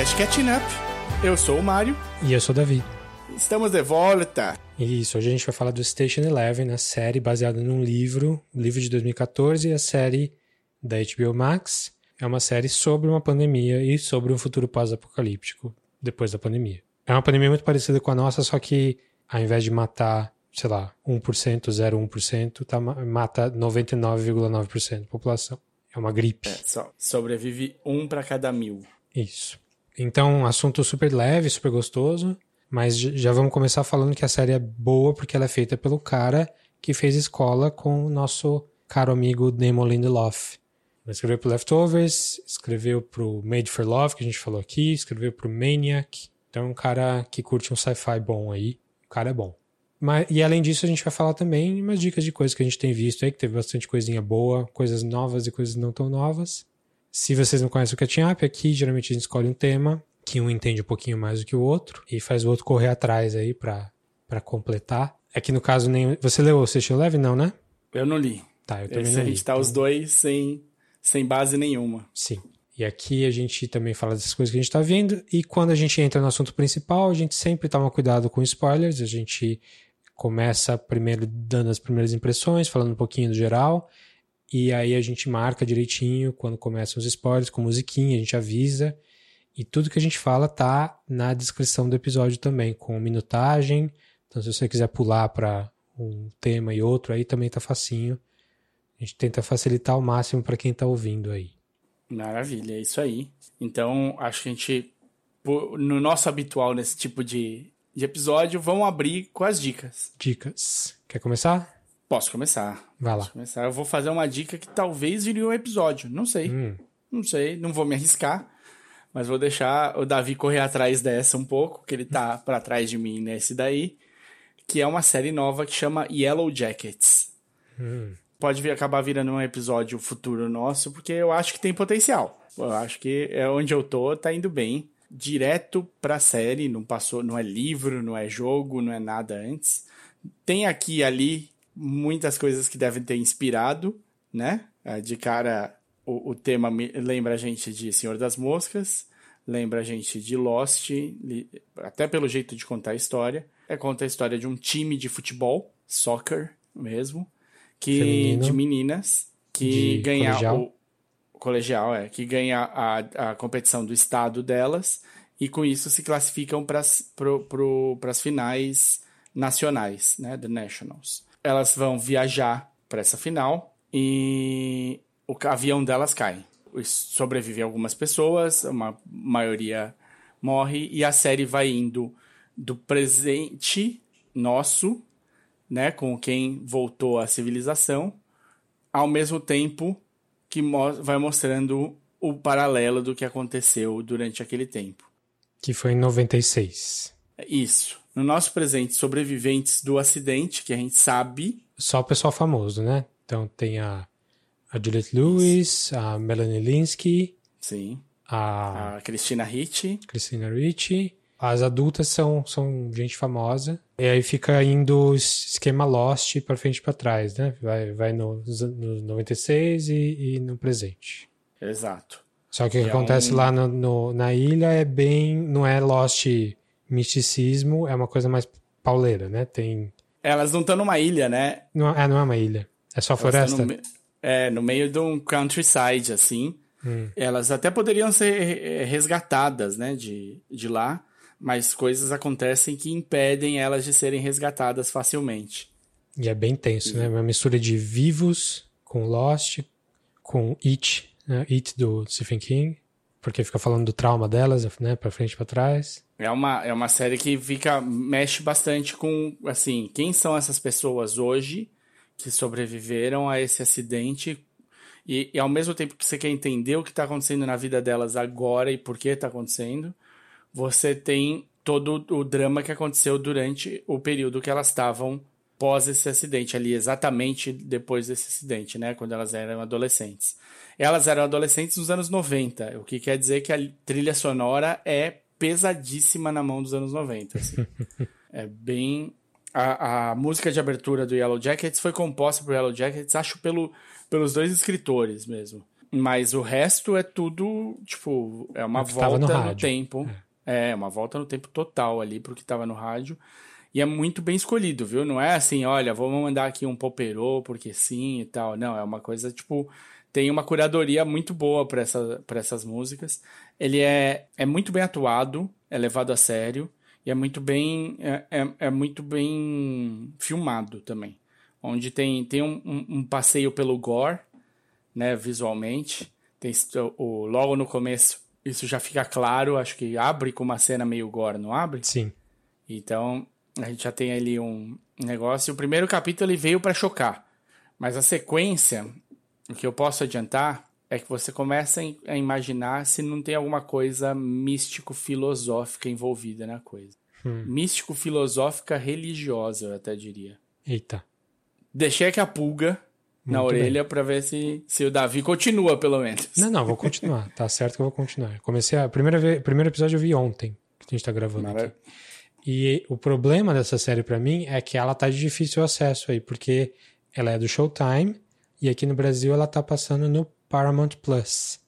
podcast Catching Up. Eu sou o Mário. E eu sou o Davi. Estamos de volta. Isso, hoje a gente vai falar do Station Eleven, a série baseada num livro, livro de 2014, a série da HBO Max. É uma série sobre uma pandemia e sobre um futuro pós-apocalíptico depois da pandemia. É uma pandemia muito parecida com a nossa, só que ao invés de matar, sei lá, 1%, 0,1%, tá, mata 99,9% da população. É uma gripe. É, só sobrevive um para cada mil. Isso. Então, assunto super leve, super gostoso. Mas já vamos começar falando que a série é boa porque ela é feita pelo cara que fez escola com o nosso caro amigo Damon Lindelof. Ele escreveu pro Leftovers, escreveu pro Made for Love, que a gente falou aqui, escreveu pro Maniac. Então é um cara que curte um sci-fi bom aí. O cara é bom. Mas, e além disso, a gente vai falar também umas dicas de coisas que a gente tem visto aí, que teve bastante coisinha boa, coisas novas e coisas não tão novas. Se vocês não conhecem o Catching Up, aqui geralmente a gente escolhe um tema que um entende um pouquinho mais do que o outro e faz o outro correr atrás aí para completar. É que no caso nem você leu o Sexto Leve não, né? Eu não li. Tá, eu também Esse não li. A gente tá então... os dois sem sem base nenhuma. Sim. E aqui a gente também fala dessas coisas que a gente está vendo. E quando a gente entra no assunto principal, a gente sempre toma cuidado com spoilers. A gente começa primeiro dando as primeiras impressões, falando um pouquinho do geral. E aí a gente marca direitinho quando começam os spoilers, com musiquinha, a gente avisa. E tudo que a gente fala tá na descrição do episódio também, com minutagem. Então, se você quiser pular para um tema e outro, aí também tá facinho. A gente tenta facilitar ao máximo para quem tá ouvindo aí. Maravilha, é isso aí. Então, acho que a gente, no nosso habitual nesse tipo de, de episódio, vamos abrir com as dicas. Dicas. Quer começar? Posso começar. Vai lá. Começar. Eu vou fazer uma dica que talvez vire um episódio. Não sei. Hum. Não sei, não vou me arriscar. Mas vou deixar o Davi correr atrás dessa um pouco, que ele tá para trás de mim nesse daí, que é uma série nova que chama Yellow Jackets. Hum. Pode vir, acabar virando um episódio futuro nosso, porque eu acho que tem potencial. Eu acho que é onde eu tô, tá indo bem. Direto pra série, não passou, não é livro, não é jogo, não é nada antes. Tem aqui e ali muitas coisas que devem ter inspirado, né? É, de cara, o, o tema lembra a gente de Senhor das Moscas, lembra a gente de Lost, até pelo jeito de contar a história. É conta a história de um time de futebol, soccer mesmo, que Feminino, de meninas que ganha colegial. o colegial é que ganha a, a competição do estado delas e com isso se classificam para as finais nacionais, né, the nationals. Elas vão viajar para essa final e o avião delas cai. Sobrevivem algumas pessoas, uma maioria morre, e a série vai indo do presente nosso, né, com quem voltou à civilização, ao mesmo tempo que mo vai mostrando o paralelo do que aconteceu durante aquele tempo. Que foi em 96. Isso. No nosso presente, sobreviventes do acidente, que a gente sabe. Só o pessoal famoso, né? Então tem a a Juliette Lewis, a Melanie Linsky. Sim. A, a Christina Ricci. Christina Ricci. As adultas são, são gente famosa. E aí fica indo esquema Lost para frente e para trás, né? Vai, vai no, no 96 e, e no presente. Exato. Só que o que é acontece um... lá no, no, na ilha é bem. Não é Lost misticismo, é uma coisa mais pauleira, né? Tem. Elas não estão numa ilha, né? Não, é, não é uma ilha. É só Elas floresta. É, no meio de um countryside, assim. Hum. Elas até poderiam ser resgatadas, né, de, de lá, mas coisas acontecem que impedem elas de serem resgatadas facilmente. E é bem tenso, né? Uma mistura de vivos com Lost, com It, né? It do Stephen King, porque fica falando do trauma delas, né, para frente e para trás. É uma, é uma série que fica mexe bastante com assim, quem são essas pessoas hoje que sobreviveram a esse acidente e, e, ao mesmo tempo que você quer entender o que está acontecendo na vida delas agora e por que está acontecendo, você tem todo o drama que aconteceu durante o período que elas estavam pós esse acidente, ali exatamente depois desse acidente, né, quando elas eram adolescentes. Elas eram adolescentes nos anos 90, o que quer dizer que a trilha sonora é pesadíssima na mão dos anos 90. Assim. é bem a, a música de abertura do Yellow Jackets foi composta por Yellow Jackets, acho pelo, pelos dois escritores mesmo. Mas o resto é tudo, tipo, é uma volta no, no, tempo. É. é, uma volta no tempo total ali pro que tava no rádio. E é muito bem escolhido, viu? Não é assim, olha, vamos mandar aqui um poperô porque sim e tal. Não, é uma coisa, tipo, tem uma curadoria muito boa para essa, essas músicas. Ele é, é muito bem atuado, é levado a sério e é muito bem é, é, é muito bem filmado também. Onde tem, tem um, um, um passeio pelo gore, né, visualmente. Tem o, logo no começo, isso já fica claro, acho que abre com uma cena meio gore, não abre? Sim. Então, a gente já tem ali um negócio. O primeiro capítulo ele veio para chocar, mas a sequência, o que eu posso adiantar é que você começa a imaginar se não tem alguma coisa místico-filosófica envolvida na coisa. Hum. Místico-filosófica religiosa, eu até diria. Eita. Deixei aqui a pulga na orelha para ver se, se o Davi continua, pelo menos. Não, não, vou continuar. tá certo que eu vou continuar. Comecei a. Primeira vez, primeiro episódio eu vi ontem, que a gente tá gravando aqui. E o problema dessa série para mim é que ela tá de difícil acesso aí, porque ela é do Showtime e aqui no Brasil ela tá passando no Paramount Plus.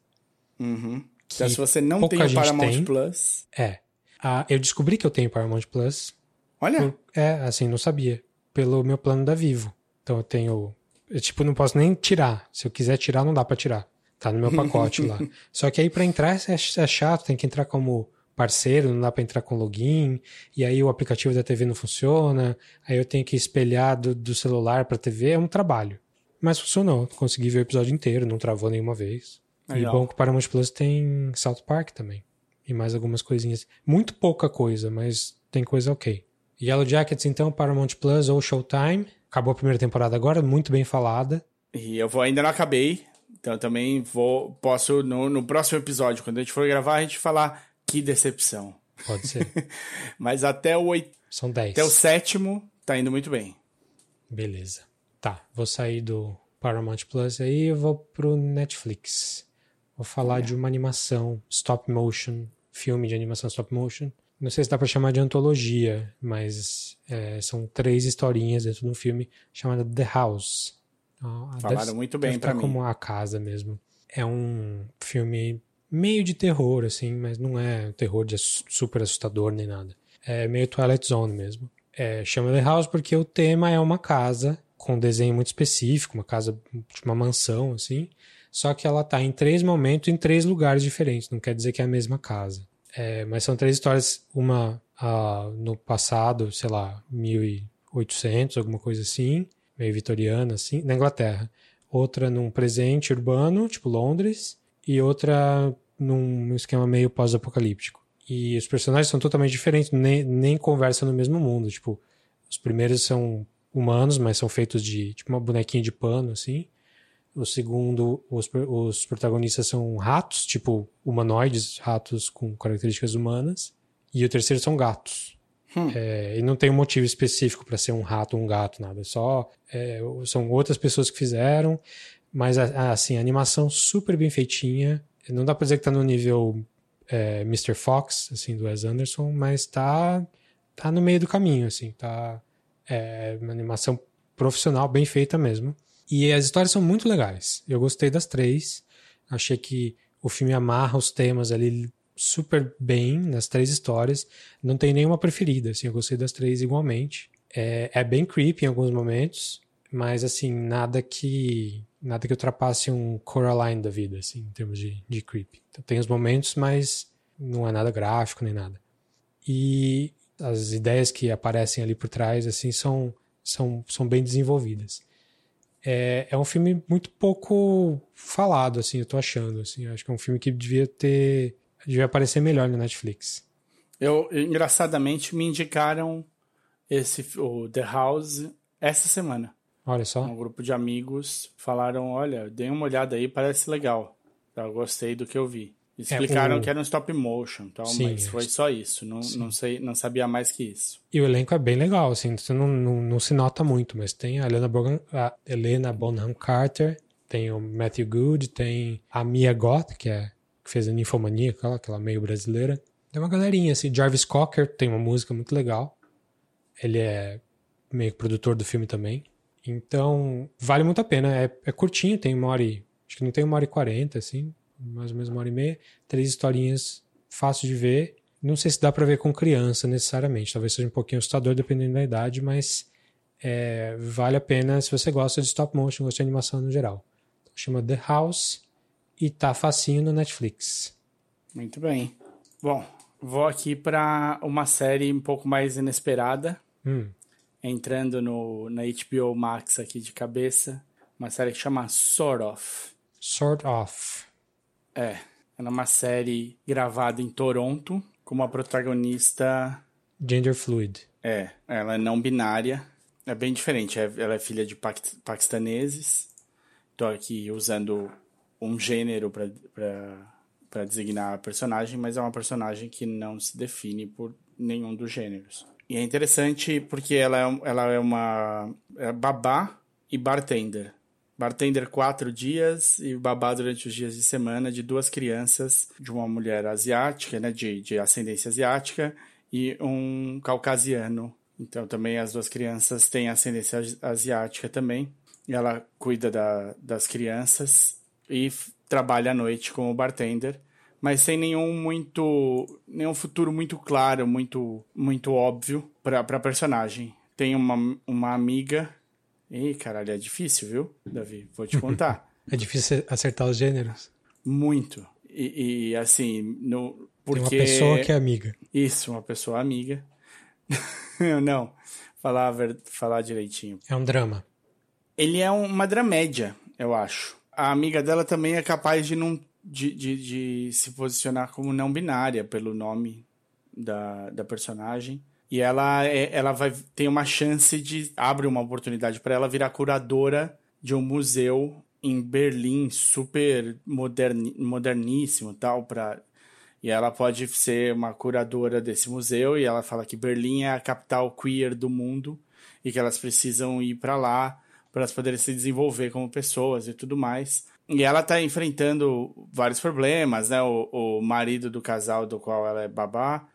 Uhum. Então, se você não tem o Paramount tem, Plus. É. Ah, eu descobri que eu tenho Paramount Plus. Olha. Por, é, assim, não sabia. Pelo meu plano da Vivo. Então eu tenho eu, tipo, não posso nem tirar. Se eu quiser tirar, não dá para tirar. Tá no meu pacote lá. Só que aí para entrar é, é chato, tem que entrar como parceiro, não dá para entrar com login, e aí o aplicativo da TV não funciona, aí eu tenho que espelhar do, do celular para TV, é um trabalho. Mas funcionou, consegui ver o episódio inteiro, não travou nenhuma vez. Legal. E bom que o Paramount Plus tem South Park também. E mais algumas coisinhas. Muito pouca coisa, mas tem coisa ok. Yellow Jackets, então, Paramount Plus ou Showtime. Acabou a primeira temporada agora, muito bem falada. E eu vou, ainda não acabei, então também vou, posso, no, no próximo episódio, quando a gente for gravar, a gente falar que decepção. Pode ser. Mas até o oito. São dez. Até o sétimo, tá indo muito bem. Beleza. Tá, vou sair do Paramount Plus aí e vou pro Netflix. Vou falar é. de uma animação stop motion, filme de animação stop motion, não sei se dá para chamar de antologia, mas é, são três historinhas dentro de um filme chamado The House. Ah, Falaram deve, muito bem para mim. como a casa mesmo. É um filme meio de terror, assim, mas não é terror de super assustador nem nada. É meio Twilight Zone mesmo. É, chama The House porque o tema é uma casa com um desenho muito específico, uma casa, tipo uma mansão, assim. Só que ela tá em três momentos, em três lugares diferentes. Não quer dizer que é a mesma casa. É, mas são três histórias, uma no passado, sei lá, 1800, alguma coisa assim, meio vitoriana, assim, na Inglaterra. Outra num presente urbano, tipo Londres, e outra num esquema meio pós-apocalíptico. E os personagens são totalmente diferentes, nem, nem conversam no mesmo mundo. Tipo, os primeiros são humanos, mas são feitos de, tipo, uma bonequinha de pano, assim. O segundo, os, os protagonistas são ratos, tipo humanoides, ratos com características humanas. E o terceiro são gatos. Hum. É, e não tem um motivo específico para ser um rato ou um gato, nada. Só é, são outras pessoas que fizeram. Mas, assim, a animação super bem feitinha. Não dá pra dizer que tá no nível é, Mr. Fox, assim, do Wes Anderson, mas tá, tá no meio do caminho, assim. Tá é, uma animação profissional, bem feita mesmo. E as histórias são muito legais. Eu gostei das três. Achei que o filme amarra os temas ali super bem nas três histórias. Não tem nenhuma preferida, assim, eu gostei das três igualmente. É, é bem creepy em alguns momentos, mas assim, nada que nada que ultrapasse um Coraline da vida, assim, em termos de, de creepy. Então, tem os momentos, mas não é nada gráfico nem nada. E as ideias que aparecem ali por trás, assim, são, são, são bem desenvolvidas é, é um filme muito pouco falado, assim, eu tô achando. Assim, acho que é um filme que devia ter. devia aparecer melhor no Netflix. Eu, engraçadamente, me indicaram esse, o The House essa semana. Olha só. Um grupo de amigos falaram: olha, dei uma olhada aí, parece legal. Eu gostei do que eu vi. Explicaram é, o... que era um stop motion, tal, Sim, mas foi só isso. Não, não, sei, não sabia mais que isso. E o elenco é bem legal, assim, você não, não, não se nota muito, mas tem a Helena, Bonham, a Helena Bonham Carter, tem o Matthew Good, tem a Mia Goth, que, é, que fez a Ninfomania, aquela, aquela meio brasileira. Tem uma galerinha, assim, Jarvis Cocker tem uma música muito legal. Ele é meio produtor do filme também. Então, vale muito a pena. É, é curtinho, tem uma hora e Acho que não tem uma hora e quarenta, assim, mais ou menos uma hora e meia. Três historinhas fácil de ver. Não sei se dá para ver com criança necessariamente. Talvez seja um pouquinho assustador dependendo da idade, mas é, vale a pena se você gosta de stop motion, gosta de animação no geral. Chama The House e tá facinho no Netflix. Muito bem. Bom, vou aqui para uma série um pouco mais inesperada. Hum. Entrando no, na HBO Max aqui de cabeça. Uma série que chama Sort of. Sort of. É. Ela é uma série gravada em Toronto com uma protagonista. Gender fluid. É. Ela é não binária. É bem diferente. É, ela é filha de paquistaneses. Tô aqui usando um gênero para designar a personagem, mas é uma personagem que não se define por nenhum dos gêneros. E é interessante porque ela é, ela é uma é babá e bartender. Bartender quatro dias e babá durante os dias de semana de duas crianças, de uma mulher asiática, né, de, de ascendência asiática, e um caucasiano. Então também as duas crianças têm ascendência asiática também. Ela cuida da, das crianças e trabalha à noite como bartender, mas sem nenhum muito nenhum futuro muito claro, muito muito óbvio para para personagem. Tem uma, uma amiga. Ih, caralho, é difícil, viu, Davi? Vou te contar. é difícil acertar os gêneros. Muito. E, e assim, no porque Tem uma pessoa que é amiga. Isso, uma pessoa amiga. Não, falar falar direitinho. É um drama. Ele é uma dramédia, eu acho a amiga dela também é capaz de não de, de, de se posicionar como não binária pelo nome da, da personagem. E ela, é, ela vai ter uma chance de. abre uma oportunidade para ela virar curadora de um museu em Berlim, super moderni, moderníssimo tal. Pra, e ela pode ser uma curadora desse museu. E ela fala que Berlim é a capital queer do mundo e que elas precisam ir para lá para elas poderem se desenvolver como pessoas e tudo mais. E ela está enfrentando vários problemas, né? O, o marido do casal do qual ela é babá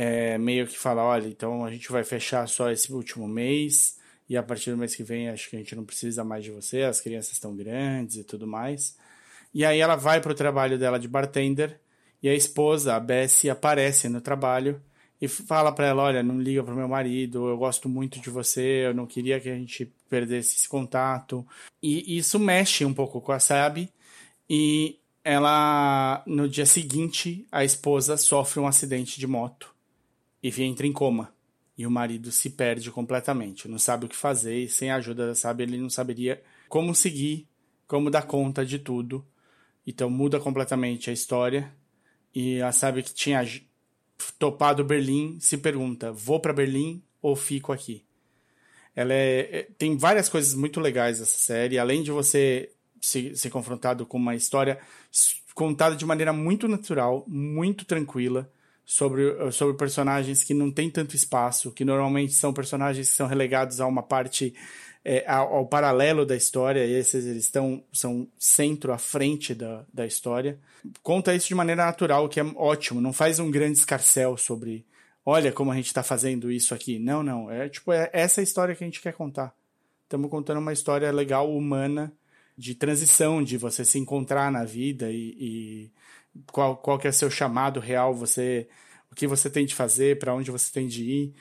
é, meio que fala, olha, então a gente vai fechar só esse último mês e a partir do mês que vem acho que a gente não precisa mais de você, as crianças estão grandes e tudo mais. E aí ela vai para o trabalho dela de bartender e a esposa, a Bessie, aparece no trabalho e fala para ela, olha, não liga pro meu marido, eu gosto muito de você, eu não queria que a gente perdesse esse contato. E isso mexe um pouco com a Sabi e ela no dia seguinte a esposa sofre um acidente de moto e entra em coma. E o marido se perde completamente, não sabe o que fazer, e sem a ajuda da Sabi ele não saberia como seguir, como dar conta de tudo. Então muda completamente a história. E a Sabi que tinha topado Berlim se pergunta: vou para Berlim ou fico aqui? Ela é, é, tem várias coisas muito legais essa série, além de você ser, ser confrontado com uma história contada de maneira muito natural, muito tranquila, sobre, sobre personagens que não tem tanto espaço, que normalmente são personagens que são relegados a uma parte é, ao, ao, paralelo da história, e esses eles estão são centro à frente da, da história. Conta isso de maneira natural, que é ótimo, não faz um grande escarcel sobre olha como a gente está fazendo isso aqui. Não, não, é tipo é essa história que a gente quer contar. Estamos contando uma história legal, humana, de transição, de você se encontrar na vida e, e qual, qual que é seu chamado real, você o que você tem de fazer, para onde você tem de ir.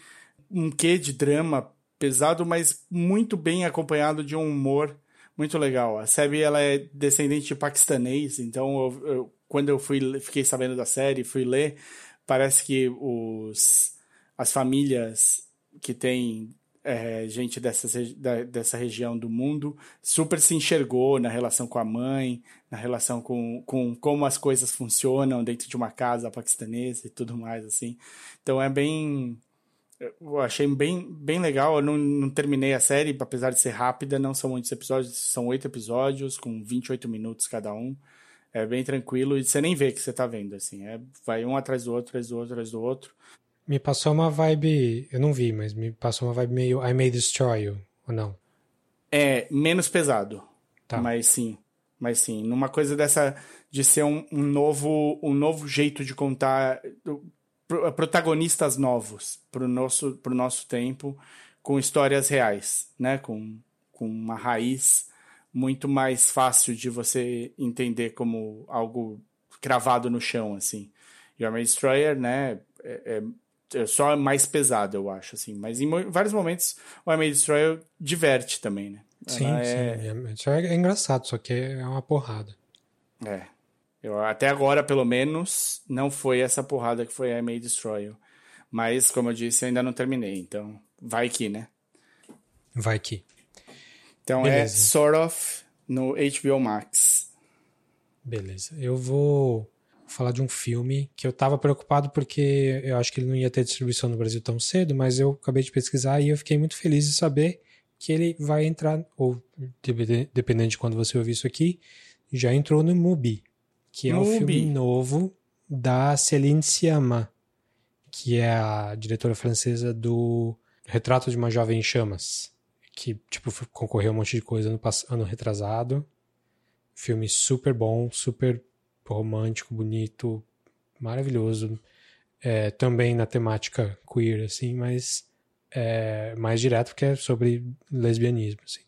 Um quê de drama pesado, mas muito bem acompanhado de um humor muito legal. A Sebi ela é descendente de paquistanês, então eu, eu, quando eu fui fiquei sabendo da série, fui ler, parece que os as famílias que têm é, gente dessas, da, dessa região do mundo super se enxergou na relação com a mãe, na relação com, com como as coisas funcionam dentro de uma casa paquistanesa e tudo mais assim. Então é bem eu achei bem, bem legal. Eu não, não terminei a série, apesar de ser rápida, não são muitos episódios, são oito episódios, com 28 minutos cada um. É bem tranquilo e você nem vê que você tá vendo, assim. É, vai um atrás do outro, atrás do outro, atrás do outro. Me passou uma vibe, eu não vi, mas me passou uma vibe meio I May Destroy You, ou não? É, menos pesado. Tá. Mas sim, mas sim. Numa coisa dessa de ser um, um novo um novo jeito de contar protagonistas novos para o nosso, pro nosso tempo, com histórias reais, né? com, com uma raiz muito mais fácil de você entender como algo cravado no chão, assim. E o Army Destroyer, né, é, é, só mais pesado, eu acho, assim. Mas em vários momentos o Army Destroyer diverte também, né? Sim, Ela é... sim. É, é engraçado, só que é uma porrada. É. Eu, até agora, pelo menos, não foi essa porrada que foi a May Destroyer. Mas, como eu disse, eu ainda não terminei, então vai que, né? Vai que. Então é Beleza. é Sort of no HBO Max. Beleza. Eu vou falar de um filme que eu tava preocupado porque eu acho que ele não ia ter distribuição no Brasil tão cedo, mas eu acabei de pesquisar e eu fiquei muito feliz de saber que ele vai entrar, ou dependendo de quando você ouvir isso aqui, já entrou no Mubi, que é Mubi. um filme novo da Céline Sciamma, que é a diretora francesa do Retrato de uma Jovem em Chamas, que tipo concorreu a um monte de coisa no ano retrasado. Filme super bom, super romântico, bonito, maravilhoso. É, também na temática queer, assim, mas é, mais direto porque é sobre lesbianismo, assim.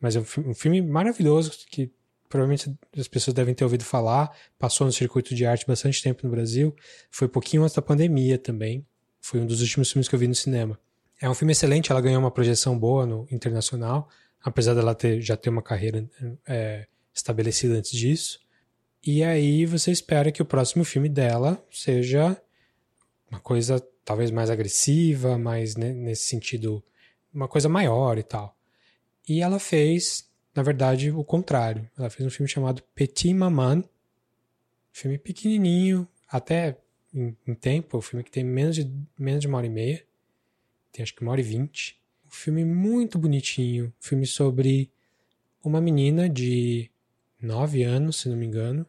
Mas é um, um filme maravilhoso que provavelmente as pessoas devem ter ouvido falar, passou no circuito de arte bastante tempo no Brasil, foi pouquinho antes da pandemia também, foi um dos últimos filmes que eu vi no cinema. É um filme excelente, ela ganhou uma projeção boa no internacional, apesar dela ter, já ter uma carreira é, estabelecida antes disso. E aí você espera que o próximo filme dela seja uma coisa talvez mais agressiva, mais né, nesse sentido, uma coisa maior e tal. E ela fez, na verdade, o contrário. Ela fez um filme chamado Petit Maman, filme pequenininho, até em, em tempo, um filme que tem menos de, menos de uma hora e meia, tem acho que uma hora e vinte. Um filme muito bonitinho, um filme sobre uma menina de nove anos, se não me engano,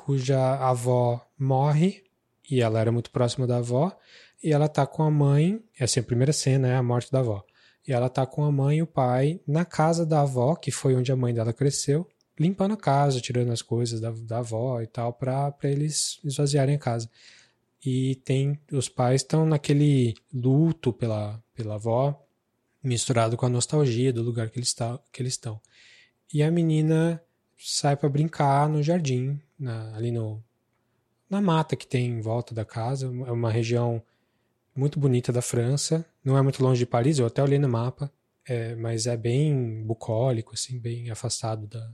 cuja avó morre e ela era muito próxima da avó e ela tá com a mãe, essa é a primeira cena, é a morte da avó. E ela tá com a mãe e o pai na casa da avó, que foi onde a mãe dela cresceu, limpando a casa, tirando as coisas da, da avó e tal, para eles esvaziarem a casa. E tem os pais estão naquele luto pela, pela avó, misturado com a nostalgia do lugar que eles, tá, que eles estão. E a menina sai para brincar no jardim, na, ali no, na mata que tem em volta da casa. É uma região muito bonita da França. Não é muito longe de Paris, eu até olhei no mapa, é, mas é bem bucólico, assim, bem afastado da,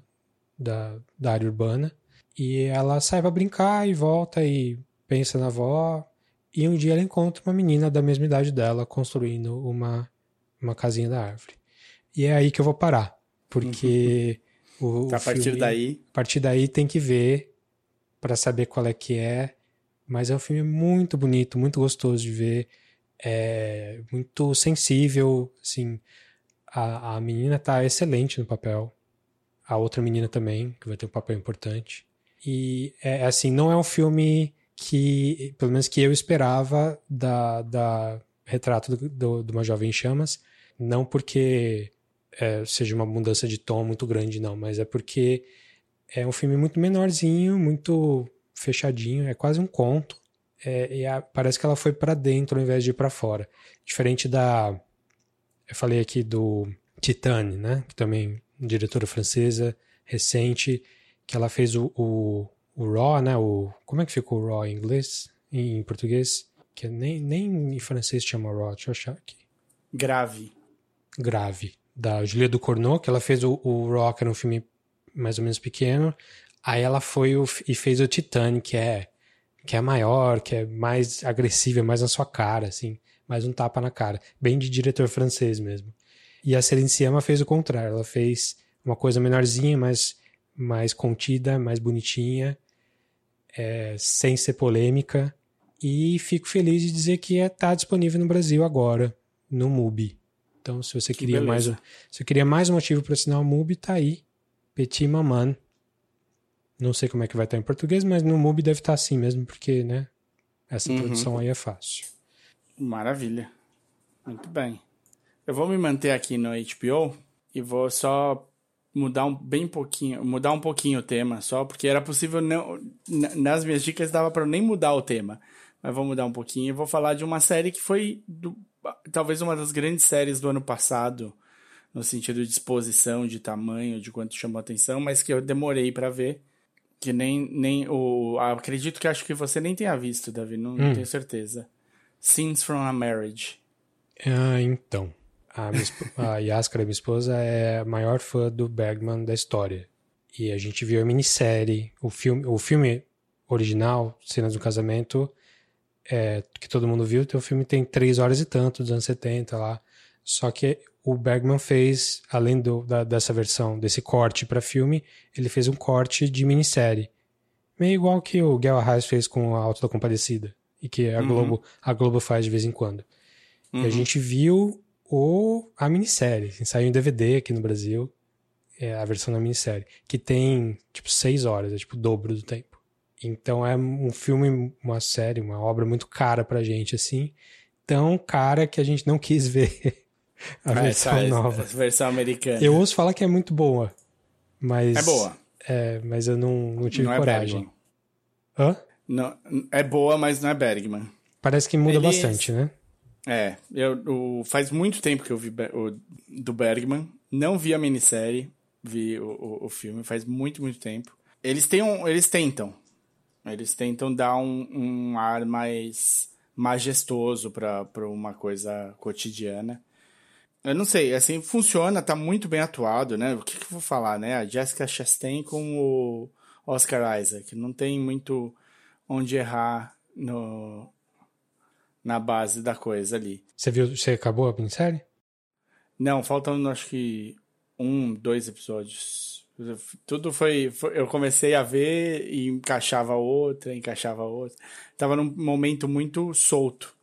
da, da área urbana. E ela sai para brincar e volta e pensa na avó. E um dia ela encontra uma menina da mesma idade dela construindo uma, uma casinha da árvore. E é aí que eu vou parar, porque o, a partir filme, daí, a partir daí tem que ver para saber qual é que é. Mas é um filme muito bonito, muito gostoso de ver, é muito sensível, assim, a, a menina tá excelente no papel, a outra menina também, que vai ter um papel importante. E é assim, não é um filme que, pelo menos que eu esperava da, da retrato do, do, de uma jovem em chamas, não porque é, seja uma mudança de tom muito grande, não, mas é porque é um filme muito menorzinho, muito fechadinho, é quase um conto. É, e a, parece que ela foi para dentro ao invés de ir para fora. Diferente da. Eu falei aqui do Titane, né? Que também diretora francesa, recente, que ela fez o, o, o Raw, né? O, como é que ficou o Raw em inglês? Em, em português? Que nem, nem em francês chama Raw, deixa eu achar aqui. Grave. Grave. Da Julia Ducournau, que ela fez o, o que era um filme mais ou menos pequeno. Aí ela foi o, e fez o Titanic, que é, que é maior, que é mais agressiva, mais na sua cara, assim. Mais um tapa na cara. Bem de diretor francês mesmo. E a Celine Sciamma fez o contrário. Ela fez uma coisa menorzinha, mais, mais contida, mais bonitinha, é, sem ser polêmica. E fico feliz de dizer que está é, tá disponível no Brasil agora, no MUBI. Então, se você que queria beleza. mais, se queria mais um motivo para assinar o MUBI, tá aí. Petit Maman, não sei como é que vai estar em português, mas no MUBI deve estar assim mesmo, porque, né? Essa uhum. produção aí é fácil. Maravilha. Muito bem. Eu vou me manter aqui no HBO e vou só mudar um bem pouquinho, mudar um pouquinho o tema, só porque era possível não nas minhas dicas dava para nem mudar o tema, mas vou mudar um pouquinho. Eu vou falar de uma série que foi do, talvez uma das grandes séries do ano passado no sentido de exposição, de tamanho, de quanto chamou atenção, mas que eu demorei para ver. Que nem, nem o. Acredito que acho que você nem tenha visto, Davi, não, hum. não tenho certeza. Scenes from a Marriage. Ah, então. A, a Yaskara, minha esposa, é a maior fã do Bergman da história. E a gente viu a minissérie, o filme, o filme original, Cenas do Casamento, é, que todo mundo viu, o filme tem três horas e tanto, dos anos 70 lá. Só que o Bergman fez, além do, da, dessa versão, desse corte para filme, ele fez um corte de minissérie. Meio igual que o Guel Arraes fez com a Auto da Compadecida. E que a, uhum. Globo, a Globo faz de vez em quando. Uhum. E a uhum. gente viu o, a minissérie. Assim, saiu em DVD aqui no Brasil. É a versão da minissérie. Que tem, tipo, seis horas. É, tipo, o dobro do tempo. Então é um filme, uma série, uma obra muito cara pra gente, assim. Tão cara que a gente não quis ver a ah, versão essa, nova. A versão americana. Eu ouço falar que é muito boa. Mas. É boa. É, mas eu não, não tive não é coragem. É Hã? Não, é boa, mas não é Bergman. Parece que muda Ele... bastante, né? É, eu, o, faz muito tempo que eu vi o, do Bergman. Não vi a minissérie, vi o, o, o, filme, faz muito, muito tempo. Eles, têm um, eles tentam. Eles tentam dar um, um ar mais majestoso para uma coisa cotidiana. Eu não sei, assim, funciona, tá muito bem atuado, né? O que, que eu vou falar, né? A Jessica Chastain com o Oscar Isaac. Não tem muito onde errar no, na base da coisa ali. Você viu, você acabou a minissérie? Não, faltam acho que um, dois episódios. Tudo foi, foi, Eu comecei a ver e encaixava outra, encaixava outra. Tava num momento muito solto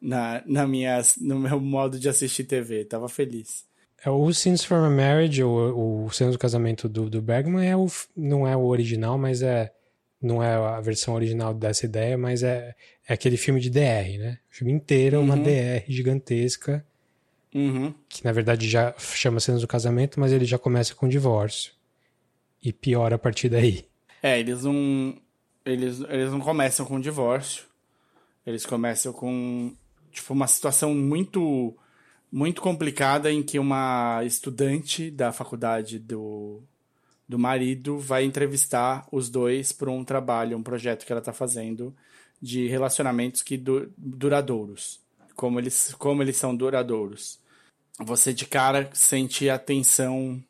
na, na minha, no meu modo de assistir TV. Tava feliz. É, o Scenes from a Marriage, o, o Cenas do Casamento do, do Bergman, é o, não é o original, mas é. Não é a versão original dessa ideia, mas é, é aquele filme de DR, né? O filme inteiro é uma uhum. DR gigantesca. Uhum. Que na verdade já chama Cenas do Casamento, mas ele já começa com divórcio. E piora a partir daí. É, eles não. Eles, eles não começam com divórcio. Eles começam com tipo, uma situação muito, muito complicada em que uma estudante da faculdade do, do marido vai entrevistar os dois para um trabalho, um projeto que ela está fazendo de relacionamentos que du duradouros. Como eles, como eles são duradouros. Você de cara sente a tensão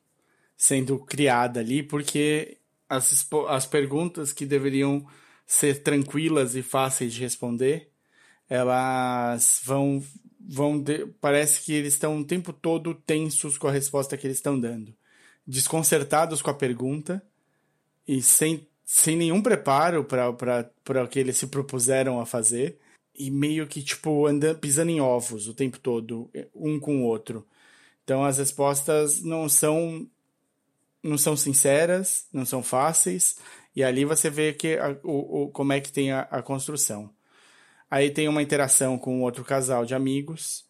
sendo criada ali, porque as, as perguntas que deveriam ser tranquilas e fáceis de responder elas vão vão de, parece que eles estão o tempo todo tensos com a resposta que eles estão dando, desconcertados com a pergunta e sem, sem nenhum preparo para o que eles se propuseram a fazer e meio que tipo andando pisando em ovos o tempo todo um com o outro. Então as respostas não são não são sinceras, não são fáceis e ali você vê que a, o, o, como é que tem a, a construção. Aí tem uma interação com outro casal de amigos,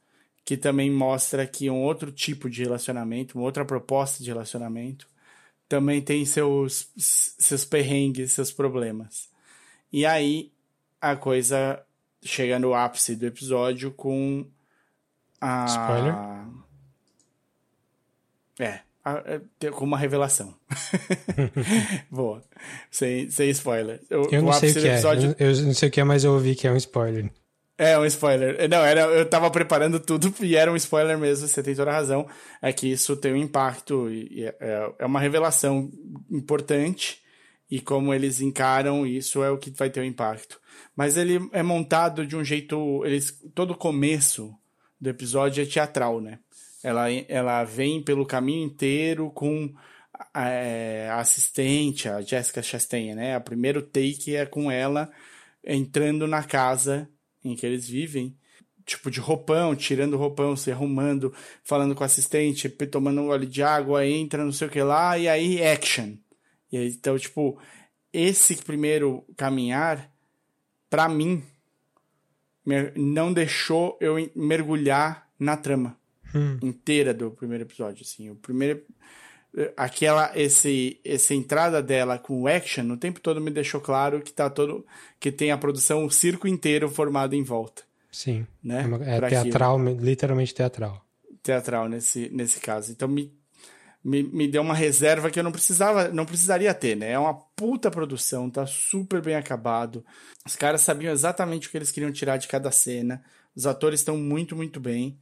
que também mostra que um outro tipo de relacionamento, uma outra proposta de relacionamento, também tem seus, seus perrengues, seus problemas. E aí a coisa chega no ápice do episódio com a. Spoiler? É, é, com uma revelação. Boa. Sem, sem spoiler. O, eu não sei o que é. episódio... é. Eu, eu, não sei o que é, mas eu ouvi que é um spoiler. É um spoiler. Não, era, eu tava preparando tudo e era um spoiler mesmo, você tem toda a razão. É que isso tem um impacto e é, é uma revelação importante e como eles encaram isso é o que vai ter o um impacto. Mas ele é montado de um jeito. Eles, todo o começo do episódio é teatral, né? Ela, ela vem pelo caminho inteiro com é, a assistente, a Jessica Chastain, né? O primeiro take é com ela entrando na casa em que eles vivem, tipo de roupão, tirando o roupão, se arrumando, falando com a assistente, tomando um óleo de água, entra, não sei o que lá, e aí action. E aí, então, tipo, esse primeiro caminhar, para mim, não deixou eu mergulhar na trama hum. inteira do primeiro episódio, assim. O primeiro aquela esse essa entrada dela com o action o tempo todo me deixou claro que tá todo que tem a produção o circo inteiro formado em volta. Sim. Né? É, é teatral, aquilo. literalmente teatral. teatral nesse, nesse caso. Então me, me, me deu uma reserva que eu não precisava, não precisaria ter, né? É uma puta produção, tá super bem acabado. Os caras sabiam exatamente o que eles queriam tirar de cada cena. Os atores estão muito, muito bem.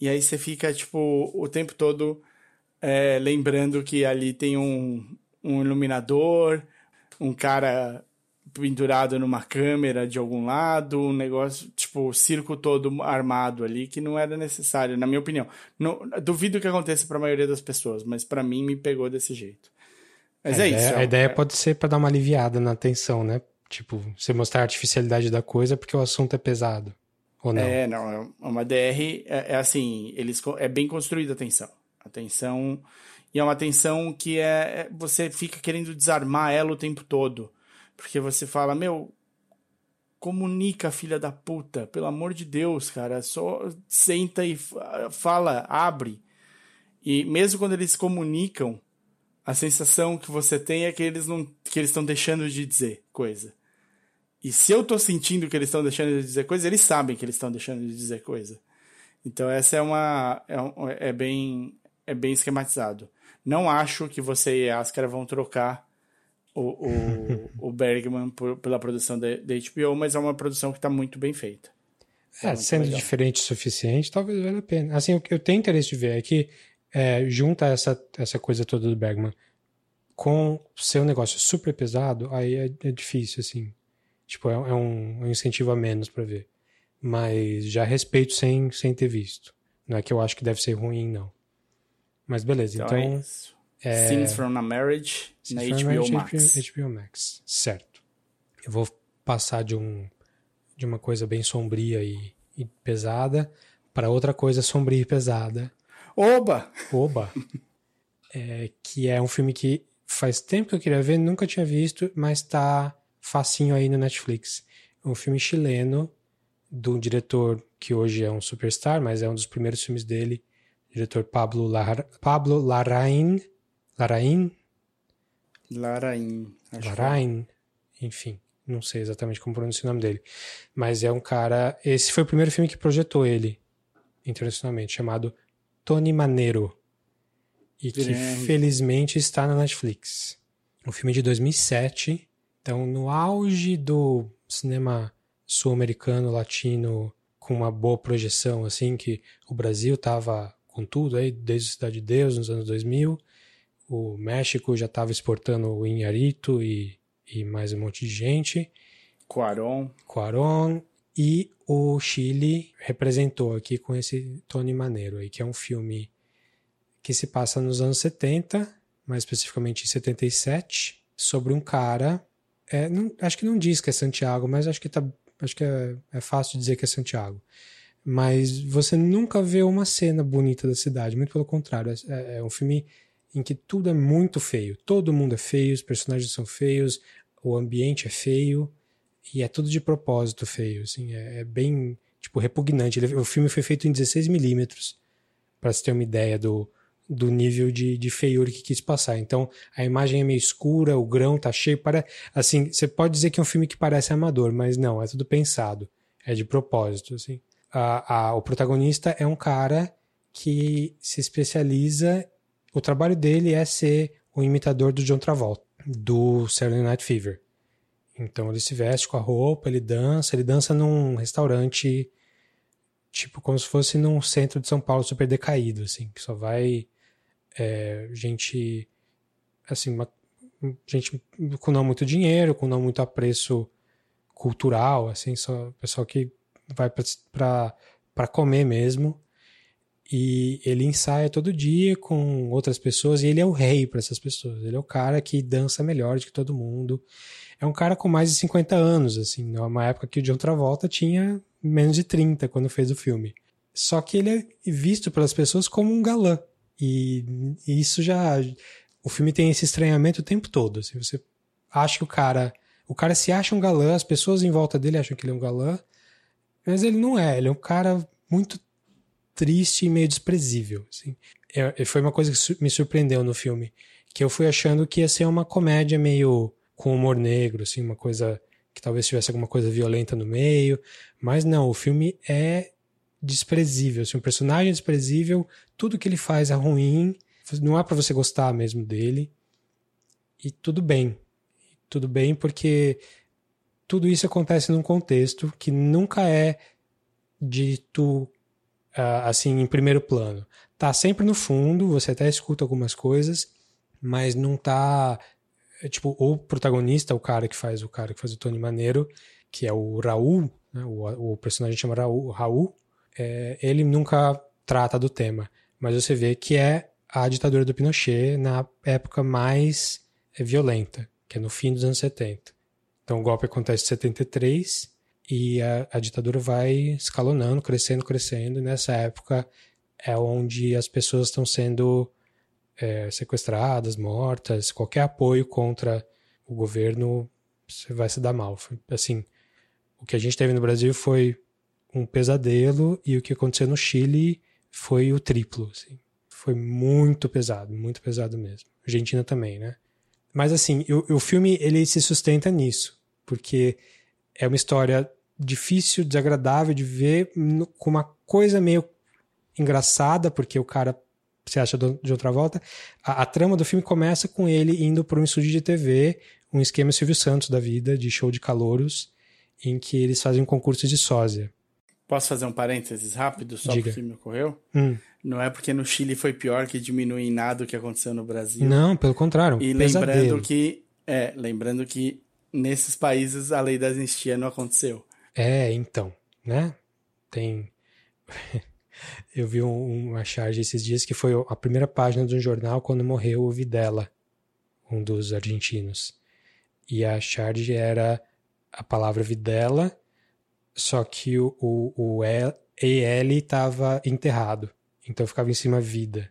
E aí você fica, tipo, o tempo todo é, lembrando que ali tem um, um iluminador, um cara pendurado numa câmera de algum lado, um negócio, tipo, o circo todo armado ali, que não era necessário, na minha opinião. Não, duvido que aconteça para a maioria das pessoas, mas para mim me pegou desse jeito. Mas a é ideia, isso. A ideia pode ser para dar uma aliviada na tensão, né? Tipo, você mostrar a artificialidade da coisa porque o assunto é pesado. Ou não? É, não. É uma DR, é, é assim, eles, é bem construída a tensão. A tensão. E é uma tensão que é. Você fica querendo desarmar ela o tempo todo. Porque você fala, meu, comunica, filha da puta, pelo amor de Deus, cara, só senta e fala, abre. E mesmo quando eles comunicam, a sensação que você tem é que eles não que eles estão deixando de dizer coisa. E se eu tô sentindo que eles estão deixando de dizer coisa, eles sabem que eles estão deixando de dizer coisa. Então essa é uma é, é bem é bem esquematizado. Não acho que você e a Ascara vão trocar o, o, o Bergman por, pela produção da, HBO, mas é uma produção que está muito bem feita. É, é sendo legal. diferente o suficiente, talvez valha a pena. Assim, o que eu tenho interesse de ver é que é, junta essa, essa coisa toda do Bergman com seu negócio super pesado, aí é, é difícil, assim. Tipo, é, é um, um, incentivo a menos para ver. Mas já respeito sem, sem ter visto. Não é que eu acho que deve ser ruim, não. Mas beleza, então. então é... Scenes from a Marriage na HBO Marriage, Max. HBO, HBO Max, certo. Eu vou passar de um de uma coisa bem sombria e, e pesada para outra coisa sombria e pesada. Oba! Oba! é, que é um filme que faz tempo que eu queria ver, nunca tinha visto, mas tá facinho aí no Netflix. Um filme chileno do diretor que hoje é um superstar, mas é um dos primeiros filmes dele, diretor Pablo, Lar Pablo Larraín, Larain? Larain. Larain. Enfim, não sei exatamente como pronunciar o nome dele. Mas é um cara. Esse foi o primeiro filme que projetou ele internacionalmente, chamado Tony Maneiro. E que felizmente está na Netflix. Um filme de 2007. Então, no auge do cinema sul-americano, latino, com uma boa projeção, assim, que o Brasil estava com tudo aí, desde Cidade de Deus, nos anos 2000 o México já estava exportando o Inharito e, e mais um monte de gente. Quaron. Quaron. E o Chile representou aqui com esse Tony Maneiro aí, que é um filme que se passa nos anos 70, mais especificamente em 77, sobre um cara. É, não, acho que não diz que é Santiago, mas acho que, tá, acho que é, é fácil dizer que é Santiago. Mas você nunca vê uma cena bonita da cidade, muito pelo contrário. É, é um filme em que tudo é muito feio. Todo mundo é feio, os personagens são feios, o ambiente é feio e é tudo de propósito feio, assim, é, é bem tipo repugnante. Ele, o filme foi feito em 16 milímetros para se ter uma ideia do, do nível de, de feiura que quis passar. Então a imagem é meio escura, o grão tá cheio para assim, você pode dizer que é um filme que parece amador, mas não, é tudo pensado, é de propósito, assim. A, a, o protagonista é um cara que se especializa o trabalho dele é ser o imitador do John Travolta, do Saturday Night Fever. Então ele se veste com a roupa, ele dança, ele dança num restaurante tipo como se fosse num centro de São Paulo super decaído, assim, que só vai é, gente assim, uma, gente com não muito dinheiro, com não muito apreço cultural, assim, só pessoal que vai para comer mesmo e ele ensaia todo dia com outras pessoas e ele é o rei para essas pessoas. Ele é o cara que dança melhor do que todo mundo. É um cara com mais de 50 anos, assim, numa época que o John Travolta tinha menos de 30 quando fez o filme. Só que ele é visto pelas pessoas como um galã. E, isso já. O filme tem esse estranhamento o tempo todo. Assim, você acha que o cara. O cara se acha um galã, as pessoas em volta dele acham que ele é um galã, mas ele não é. Ele é um cara muito triste e meio desprezível. Assim. É, foi uma coisa que me surpreendeu no filme, que eu fui achando que ia ser uma comédia meio com humor negro, assim, uma coisa que talvez tivesse alguma coisa violenta no meio, mas não, o filme é desprezível, assim, um personagem desprezível, tudo que ele faz é ruim, não é para você gostar mesmo dele. E tudo bem. Tudo bem porque tudo isso acontece num contexto que nunca é dito assim em primeiro plano. Tá sempre no fundo, você até escuta algumas coisas, mas não tá tipo o protagonista, o cara que faz o cara que faz o Tony Maneiro, que é o Raul, né, o, o, personagem chama Raul, Raul é, ele nunca trata do tema, mas você vê que é a ditadura do Pinochet na época mais é, violenta, que é no fim dos anos 70. Então o golpe acontece em 73 e a, a ditadura vai escalonando, crescendo, crescendo, e nessa época é onde as pessoas estão sendo é, sequestradas, mortas, qualquer apoio contra o governo vai se dar mal. Assim, o que a gente teve no Brasil foi um pesadelo e o que aconteceu no Chile foi o triplo. Assim. Foi muito pesado, muito pesado mesmo. Argentina também, né? Mas assim, o, o filme ele se sustenta nisso, porque é uma história difícil, desagradável de ver, com uma coisa meio engraçada, porque o cara se acha de outra volta. A, a trama do filme começa com ele indo para um estúdio de TV, um esquema Silvio Santos da vida, de show de calouros, em que eles fazem um concurso de sósia. Posso fazer um parênteses rápido só Diga. porque me ocorreu? Hum. Não é porque no Chile foi pior que diminui em nada o que aconteceu no Brasil. Não, pelo contrário. e pesadelo. lembrando que é, lembrando que nesses países a lei da anistia não aconteceu. É, então, né? Tem. Eu vi um, uma charge esses dias que foi a primeira página de um jornal quando morreu o Videla, um dos argentinos. E a charge era a palavra Videla, só que o, o, o EL estava enterrado. Então ficava em cima vida.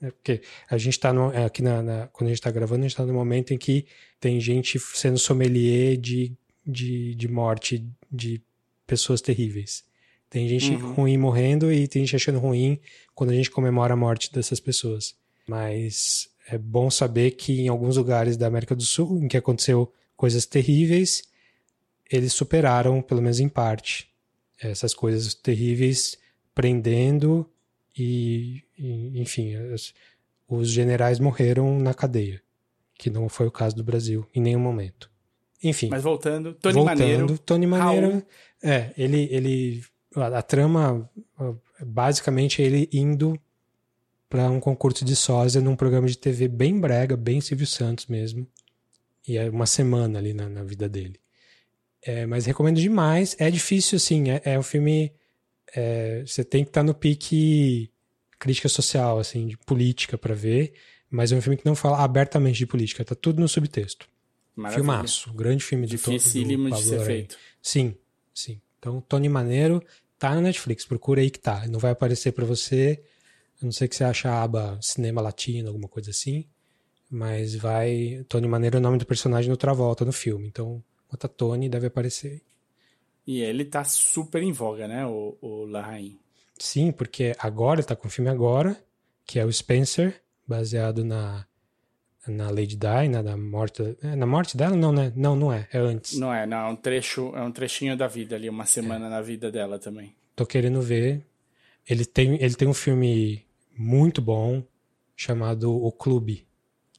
É porque a gente está aqui na, na, quando a gente está gravando, a gente está no momento em que tem gente sendo sommelier de, de, de morte de pessoas terríveis. Tem gente Uhum. ruim morrendo e tem gente achando ruim quando a gente comemora a morte dessas pessoas. Mas é bom saber que em alguns lugares da América do Sul, em que aconteceu coisas terríveis, eles superaram, pelo menos em parte, essas coisas terríveis, prendendo e, e, enfim, as- os generais morreram na cadeia, que não foi o caso do Brasil em nenhum momento. Enfim, Mas voltando, Tony voltando, Maneiro. Tony Maneiro, Raul. é, ele, ele, a, a trama, basicamente é ele indo para um concurso de sósia num programa de TV bem brega, bem Silvio Santos mesmo, e é uma semana ali na, na vida dele. É, mas recomendo demais. É difícil, assim, é, é um filme. é, você tem que estar no pique crítica social, assim, de política para ver. Mas é um filme que não fala abertamente de política, tá tudo no subtexto. Maravilha. Filmaço, grande filme de todo Dificílimo de ser Larraín. feito. Sim, sim. Então, Tony Maneiro tá na Netflix, procura aí que tá. Não vai aparecer pra você, a não ser que você ache a aba cinema latino, alguma coisa assim. Mas vai. Tony Maneiro é o nome do personagem no Travolta no filme. Então, bota Tony deve aparecer. E ele tá super em voga, né, o, o Larraín. Sim, porque agora ele tá com o filme agora, que é o Spencer, baseado na, na Lady Di, na, na morte. é, na morte dela? Não, né? Não, não é. É antes. Não é, não, é um trecho, é um trechinho da vida ali, uma semana na vida dela também. Tô querendo ver. Ele tem, ele tem um filme muito bom chamado O Clube,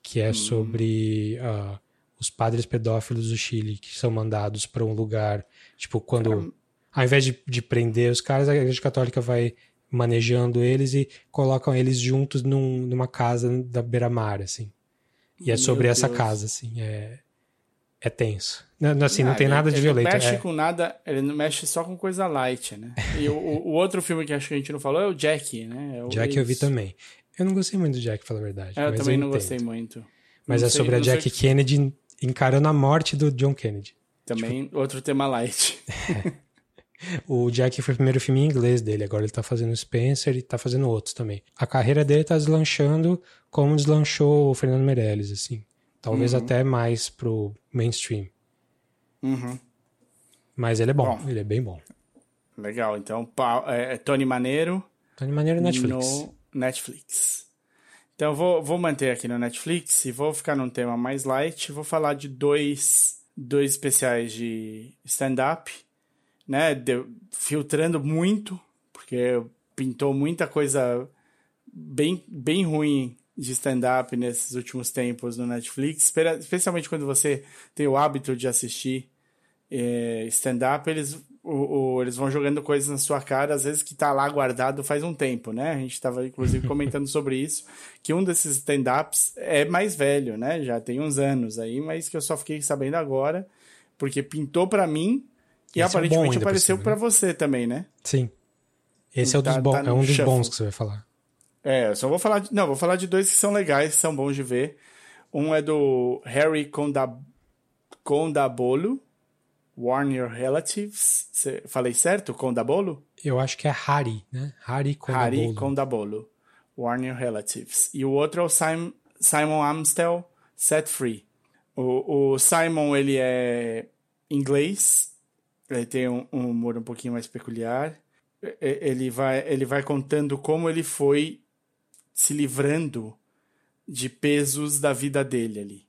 que é sobre ah, os padres pedófilos do Chile que são mandados para um lugar, tipo, quando ao invés de, de prender os caras, a Igreja Católica vai manejando eles e colocam eles juntos num- numa casa da beira-mar, assim. E é Meu sobre essa Deus. casa, assim. É, é tenso. Não, assim, não Ah, tem ele- nada de ele violento. Não mexe é- com nada, ele não mexe só com coisa light, né? E o, o- outro filme que acho que a gente não falou é o Jack, né? É o Jack eu vi também. Eu não gostei muito do Jack, pra falar a verdade. É, eu também não entendo. gostei muito. Mas Não é sei- sobre a não Jack Kennedy encarando a morte do John Kennedy. Também outro tema light. O Jack foi o primeiro filme em inglês dele, agora ele tá fazendo Spencer e tá fazendo outros também. A carreira dele tá deslanchando como deslanchou o Fernando Meirelles, assim. Talvez Uhum. até mais pro mainstream. Uhum. Mas ele é bom, Bom. ele é bem bom. Legal, então pa- é, é Tony Maneiro Tá de maneira Netflix. no Netflix. Então eu vou, vou manter aqui no Netflix e vou ficar num tema mais light. Vou falar de dois, dois especiais de stand-up, né? De- filtrando muito, porque pintou muita coisa bem, bem ruim de stand-up nesses últimos tempos no Netflix, especialmente quando você tem o hábito de assistir é, stand-up, eles, o, o, eles vão jogando coisas na sua cara, às vezes que tá lá guardado faz um tempo, né? A gente estava inclusive comentando sobre isso, que um desses stand-ups é mais velho, né? Já tem uns anos aí, mas que eu só fiquei sabendo agora, porque pintou para mim e Esse aparentemente é apareceu para né? você também, né? Sim. Esse é, tá, dos tá é um dos bons que você vai falar. É, eu só vou falar. De, não, vou falar de dois que são legais, que são bons de ver. Um é do Harry Condab Condabolo, Warn Your Relatives. Cê, falei certo? Condabolo? Eu acho que é Harry, né? Harry Condabolo. Harry Condabolo. Warn Your Relatives. E o outro é o Simon, Simon Amstel, Set Free. O, o Simon, ele é inglês. Ele tem um, um humor um pouquinho mais peculiar. Ele vai, ele vai contando como ele foi se livrando de pesos da vida dele ali,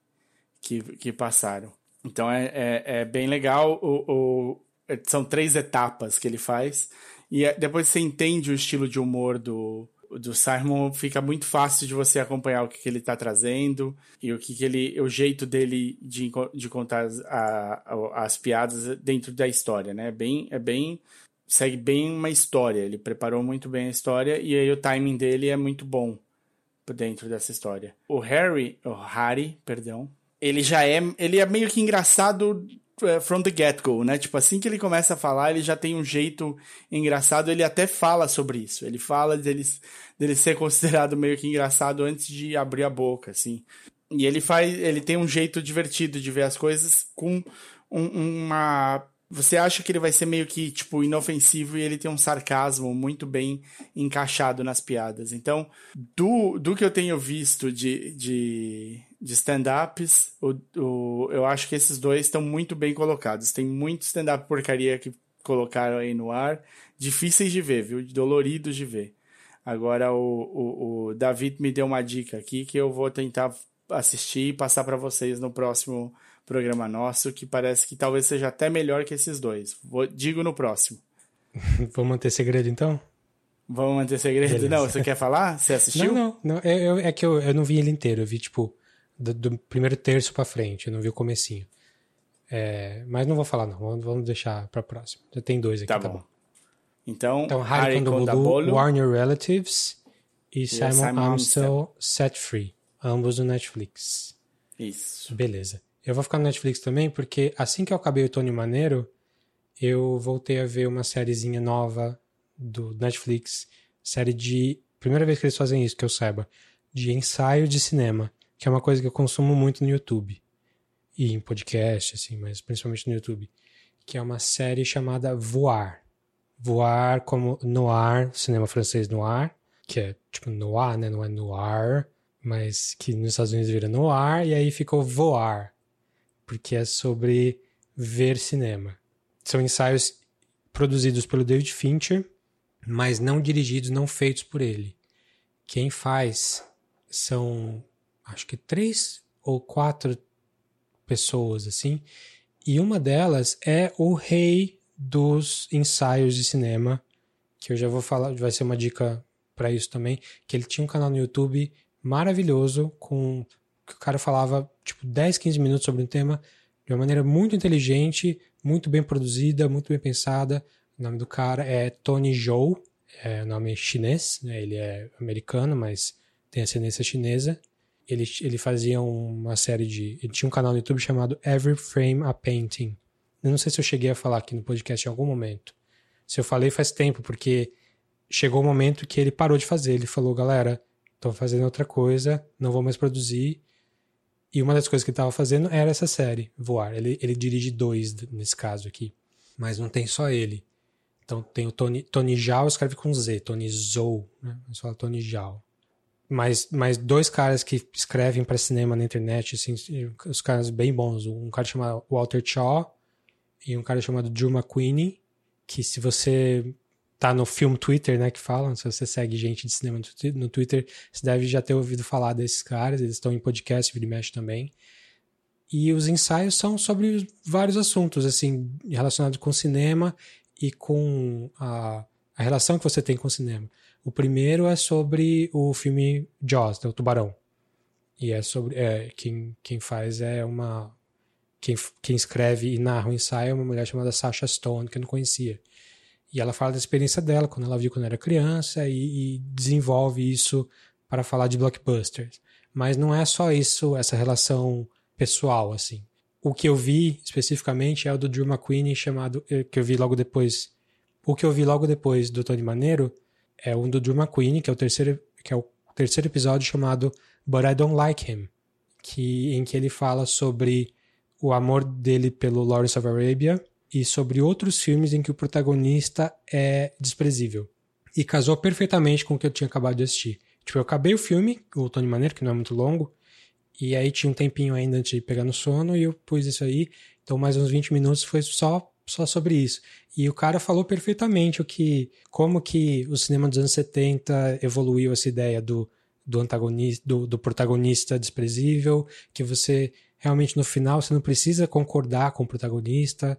que, que passaram. Então é, é, é bem legal. O, o, é, são três etapas que ele faz. E é, depois você entende o estilo de humor do, do Simon, fica muito fácil de você acompanhar o que, que ele está trazendo e o que, que ele. o jeito dele de, de contar as, a, as piadas dentro da história, né? Bem, é bem segue bem uma história. Ele preparou muito bem a história e aí o timing dele é muito bom dentro dessa história. O Harry, o Harry, perdão, ele já é, ele é meio que engraçado uh, from the get-go, né? Tipo, assim que ele começa a falar, ele já tem um jeito engraçado, ele até fala sobre isso. Ele fala dele, dele ser considerado meio que engraçado antes de abrir a boca, assim. E ele faz, ele tem um jeito divertido de ver as coisas com um, uma você acha que ele vai ser meio que, tipo, inofensivo e ele tem um sarcasmo muito bem encaixado nas piadas. Então, do, do que eu tenho visto de, de, de stand-ups, o, o, eu acho que esses dois estão muito bem colocados. Tem muito stand-up porcaria que colocaram aí no ar, difíceis de ver, viu? Doloridos de ver. Agora, o, o, o David me deu uma dica aqui que eu vou tentar assistir e passar para vocês no próximo programa nosso, que parece que talvez seja até melhor que esses dois. Vou, digo no próximo. Vamos manter segredo então? Vamos manter segredo? Beleza. Não, você quer falar? Você assistiu? Não, não. não é, é, que eu, eu não vi ele inteiro. Eu vi, tipo, do, do primeiro terço pra frente. Eu não vi o comecinho. É, mas não vou falar, não. Vamos, vamos deixar pra próxima. Já tem dois aqui, tá, tá bom. bom. Então, então Harry Condabolo, Warner Relatives e Simon, Simon Amstel Set Free. Ambos no Netflix. Isso. Beleza. Eu vou ficar no Netflix também, porque assim que eu acabei o Tony Maneiro, eu voltei a ver uma sériezinha nova do Netflix, série de. Primeira vez que eles fazem isso, que eu saiba, de ensaio de cinema, que é uma coisa que eu consumo muito no YouTube. E em podcast, assim, mas principalmente no YouTube. Que é uma série chamada Voar. Voar como noir, cinema francês noir, que é tipo noir, né? Não é noir, mas que nos Estados Unidos vira noir, e aí ficou voar porque é sobre ver cinema. São ensaios produzidos pelo David Fincher, mas não dirigidos, não feitos por ele. Quem faz são, acho que três ou quatro pessoas, assim, e uma delas é o rei dos ensaios de cinema, que eu já vou falar, vai ser uma dica para isso também, que ele tinha um canal no YouTube maravilhoso com que o cara falava, tipo, 10, 15 minutos sobre um tema de uma maneira muito inteligente, muito bem produzida, muito bem pensada. O nome do cara é Tony Zhou, é nome chinês, né? ele é americano, mas tem ascendência chinesa. Ele, ele fazia uma série de. Ele tinha um canal no YouTube chamado Every Frame a Painting. Eu não sei se eu cheguei a falar aqui no podcast em algum momento. Se eu falei faz tempo, porque chegou o um momento que ele parou de fazer. Ele falou, galera, estou fazendo outra coisa, não vou mais produzir. E uma das coisas que ele estava fazendo era essa série, Voar. Ele, ele dirige dois nesse caso aqui. Mas não tem só ele. Então tem o Tony, Tony Zhao, escreve com Z, Tony Zhou, né? Mas fala Tony Zhao. Mas, mas dois caras que escrevem para cinema na internet, assim, os caras bem bons. Um cara chamado Walter Shaw e um cara chamado Drew McQueen, que se você tá no filme Twitter, né, que falam, se você segue gente de cinema no Twitter, você deve já ter ouvido falar desses caras, eles estão em podcast, vídeo mexe também. E os ensaios são sobre vários assuntos, assim, relacionados com cinema e com a a relação que você tem com o cinema. O primeiro é sobre o filme Jaws, né, o Tubarão. E é sobre. É, quem, quem faz é uma. Quem, quem escreve e narra o ensaio é uma mulher chamada Sasha Stone, que eu não conhecia. E ela fala da experiência dela, quando ela viu quando era criança, e, e desenvolve isso para falar de blockbusters. Mas não é só isso, essa relação pessoal, assim. O que eu vi especificamente é o do Drew McQueen, chamado. Eh, que eu vi logo depois. O que eu vi logo depois do Tony Maneiro é um do Drew McQueen, que é o terceiro, que é o terceiro episódio chamado But I Don't Like Him, que, em que ele fala sobre o amor dele pelo Lawrence of Arabia e sobre outros filmes em que o protagonista é desprezível. E casou perfeitamente com o que eu tinha acabado de assistir. Tipo, eu acabei o filme, o Tony Maneiro, que não é muito longo, e aí tinha um tempinho ainda antes de pegar no sono e eu pus isso aí. Então mais uns 20 minutos foi só só sobre isso. E o cara falou perfeitamente o que como que o cinema dos anos 70 evoluiu essa ideia do do antagonista, do, do protagonista desprezível, que você realmente no final você não precisa concordar com o protagonista.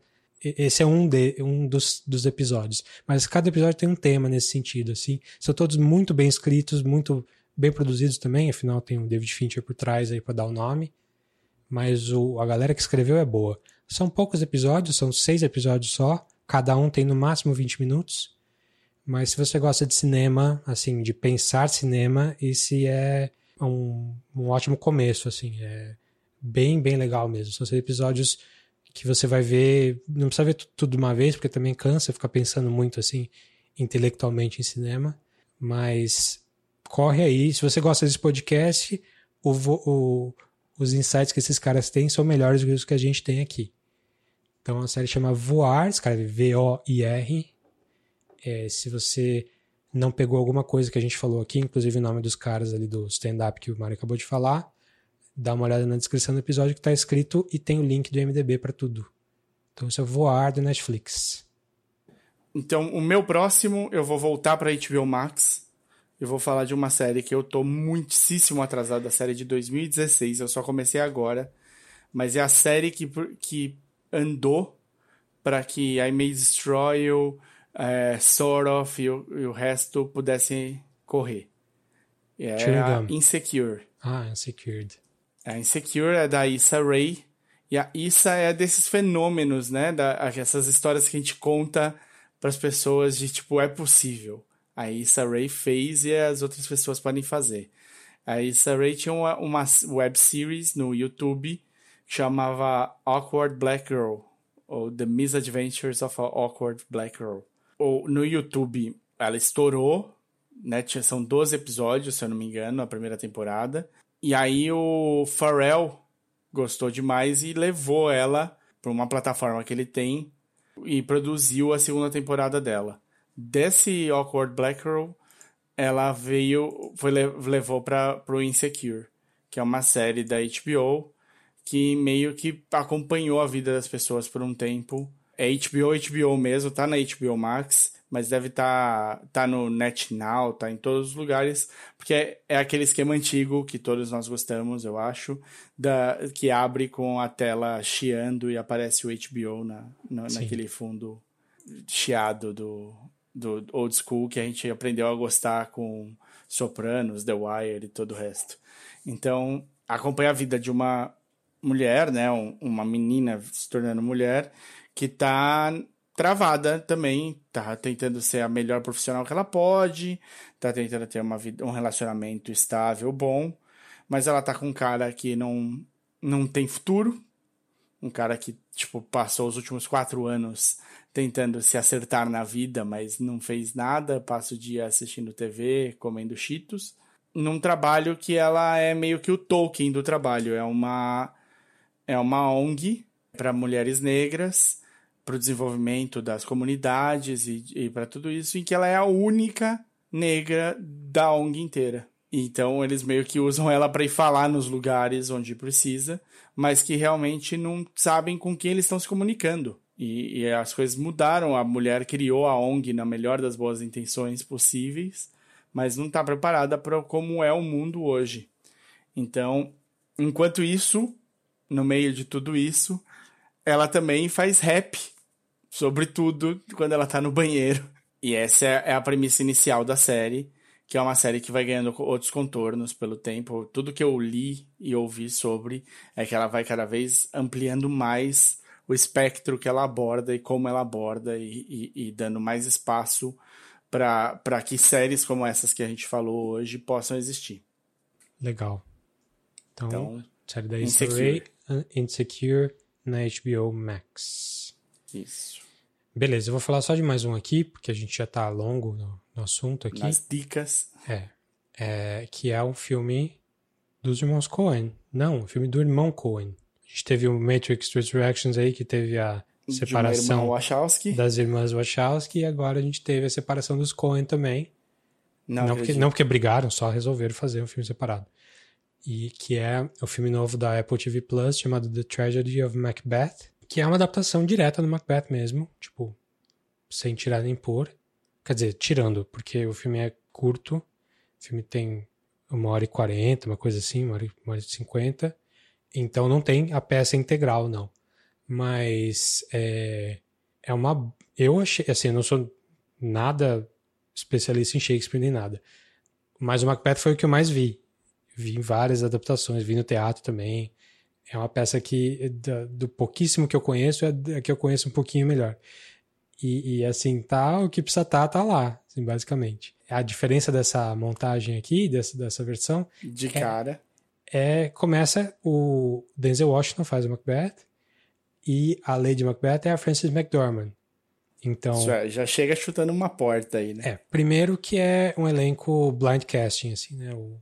Esse é um, de, um dos, dos episódios. Mas cada episódio tem um tema nesse sentido, assim. São todos muito bem escritos, muito bem produzidos também, afinal tem o David Fincher por trás aí para dar o nome. Mas o, a galera que escreveu é boa. São poucos episódios, são seis episódios só. Cada um tem no máximo 20 minutos. Mas se você gosta de cinema, assim, de pensar cinema, esse é um, um ótimo começo, assim. É bem, bem legal mesmo. São seis episódios que você vai ver. Não precisa ver tudo de uma vez, porque também cansa ficar pensando muito, assim, intelectualmente em cinema. Mas corre aí. Se você gosta desse podcast, o, o, os insights que esses caras têm são melhores do que os que a gente tem aqui. Então a série chama Voar, escreve V-O-I-R. É, se você não pegou alguma coisa que a gente falou aqui, inclusive o nome dos caras ali do stand-up que o Mário acabou de falar, dá uma olhada na descrição do episódio que está escrito e tem o link do MDB para tudo. Então isso é Voar do Netflix. Então o meu próximo eu vou voltar para HBO Max eu vou falar de uma série que eu tô muitíssimo atrasado, da série de 2016, eu só comecei agora, mas é a série que, que andou para que I May Destroy You, é, Sort of e o, e o resto pudessem correr. É a Insecure. Ah, Insecure. A Insecure é da Issa Rae, e a Issa é desses fenômenos, né, da, essas histórias que a gente conta para as pessoas de tipo, é possível a Issa Rae fez e as outras pessoas podem fazer. A Issa Rae tinha uma, uma web series no YouTube que chamava Awkward Black Girl, ou The Misadventures of an Awkward Black Girl. Ou no YouTube ela estourou, né? São 12 episódios, se eu não me engano, a primeira temporada. E aí o Pharrell gostou demais e levou ela para uma plataforma que ele tem e produziu a segunda temporada dela desse Awkward Black Girl, ela veio, foi, levou para o Insecure, que é uma série da HBO que meio que acompanhou a vida das pessoas por um tempo. É HBO, HBO mesmo, tá na HBO Max, mas deve estar tá, tá no NetNow, tá em todos os lugares, porque é, é aquele esquema antigo que todos nós gostamos, eu acho, da, que abre com a tela chiando e aparece o HBO na, na naquele fundo chiado do, do old school que a gente aprendeu a gostar com Sopranos, The Wire e todo o resto. Então, acompanha a vida de uma mulher, né, uma menina se tornando mulher, que está travada também, tá tentando ser a melhor profissional que ela pode, tá tentando ter uma vida, um relacionamento estável, bom, mas ela tá com um cara que não, não tem futuro, um cara que, tipo, passou os últimos quatro anos tentando se acertar na vida, mas não fez nada, passa o dia assistindo TV, comendo cheetos. Num trabalho que ela é meio que o Tolkien do trabalho, é uma é uma ONG para mulheres negras, para o desenvolvimento das comunidades e, e para tudo isso, em que ela é a única negra da ONG inteira. Então eles meio que usam ela para ir falar nos lugares onde precisa, mas que realmente não sabem com quem eles estão se comunicando. E, e, as coisas mudaram. A mulher criou a ONG na melhor das boas intenções possíveis, mas não está preparada para como é o mundo hoje. Então, enquanto isso, no meio de tudo isso, ela também faz rap sobre tudo quando ela está no banheiro. E essa é, é a premissa inicial da série, que é uma série que vai ganhando outros contornos pelo tempo. Tudo que eu li e ouvi sobre é que ela vai cada vez ampliando mais o espectro que ela aborda e como ela aborda e, e, e dando mais espaço para que séries como essas que a gente falou hoje possam existir. Legal. Então, então série da Insecure. Insecure na HBO Max. Isso. Beleza, eu vou falar só de mais um aqui, porque a gente já tá longo no, no assunto aqui. Nas dicas. É, é. Que é um filme dos irmãos Coen. Não, um filme do irmão Coen. A gente teve o Matrix Resurrections aí, que teve a separação das irmãs Wachowski, e agora a gente teve a separação dos Coen também. Não, não porque, não porque brigaram, só resolveram fazer um filme separado. E que é o filme novo da Apple TV Plus, chamado The Tragedy of Macbeth que é uma adaptação direta do Macbeth mesmo, tipo, sem tirar nem pôr. Quer dizer, tirando, porque o filme é curto, o filme tem uma hora e quarenta, uma coisa assim, uma hora, e cinquenta, então não tem a peça integral, não. Mas é, é uma. Eu achei, assim, eu não sou nada especialista em Shakespeare nem nada, mas o Macbeth foi o que eu mais vi. Vi várias adaptações, vi no teatro também é uma peça que, do, do pouquíssimo que eu conheço, é a que eu conheço um pouquinho melhor. E, e, assim, tá, o que precisa tá, tá lá, assim, basicamente. A diferença dessa montagem aqui, dessa, dessa versão. De cara. É, é, Começa o Denzel Washington faz o Macbeth e a Lady Macbeth é a Frances McDormand. Então. Já, já chega chutando uma porta aí, né? É, primeiro que é um elenco blind casting, assim, né? O,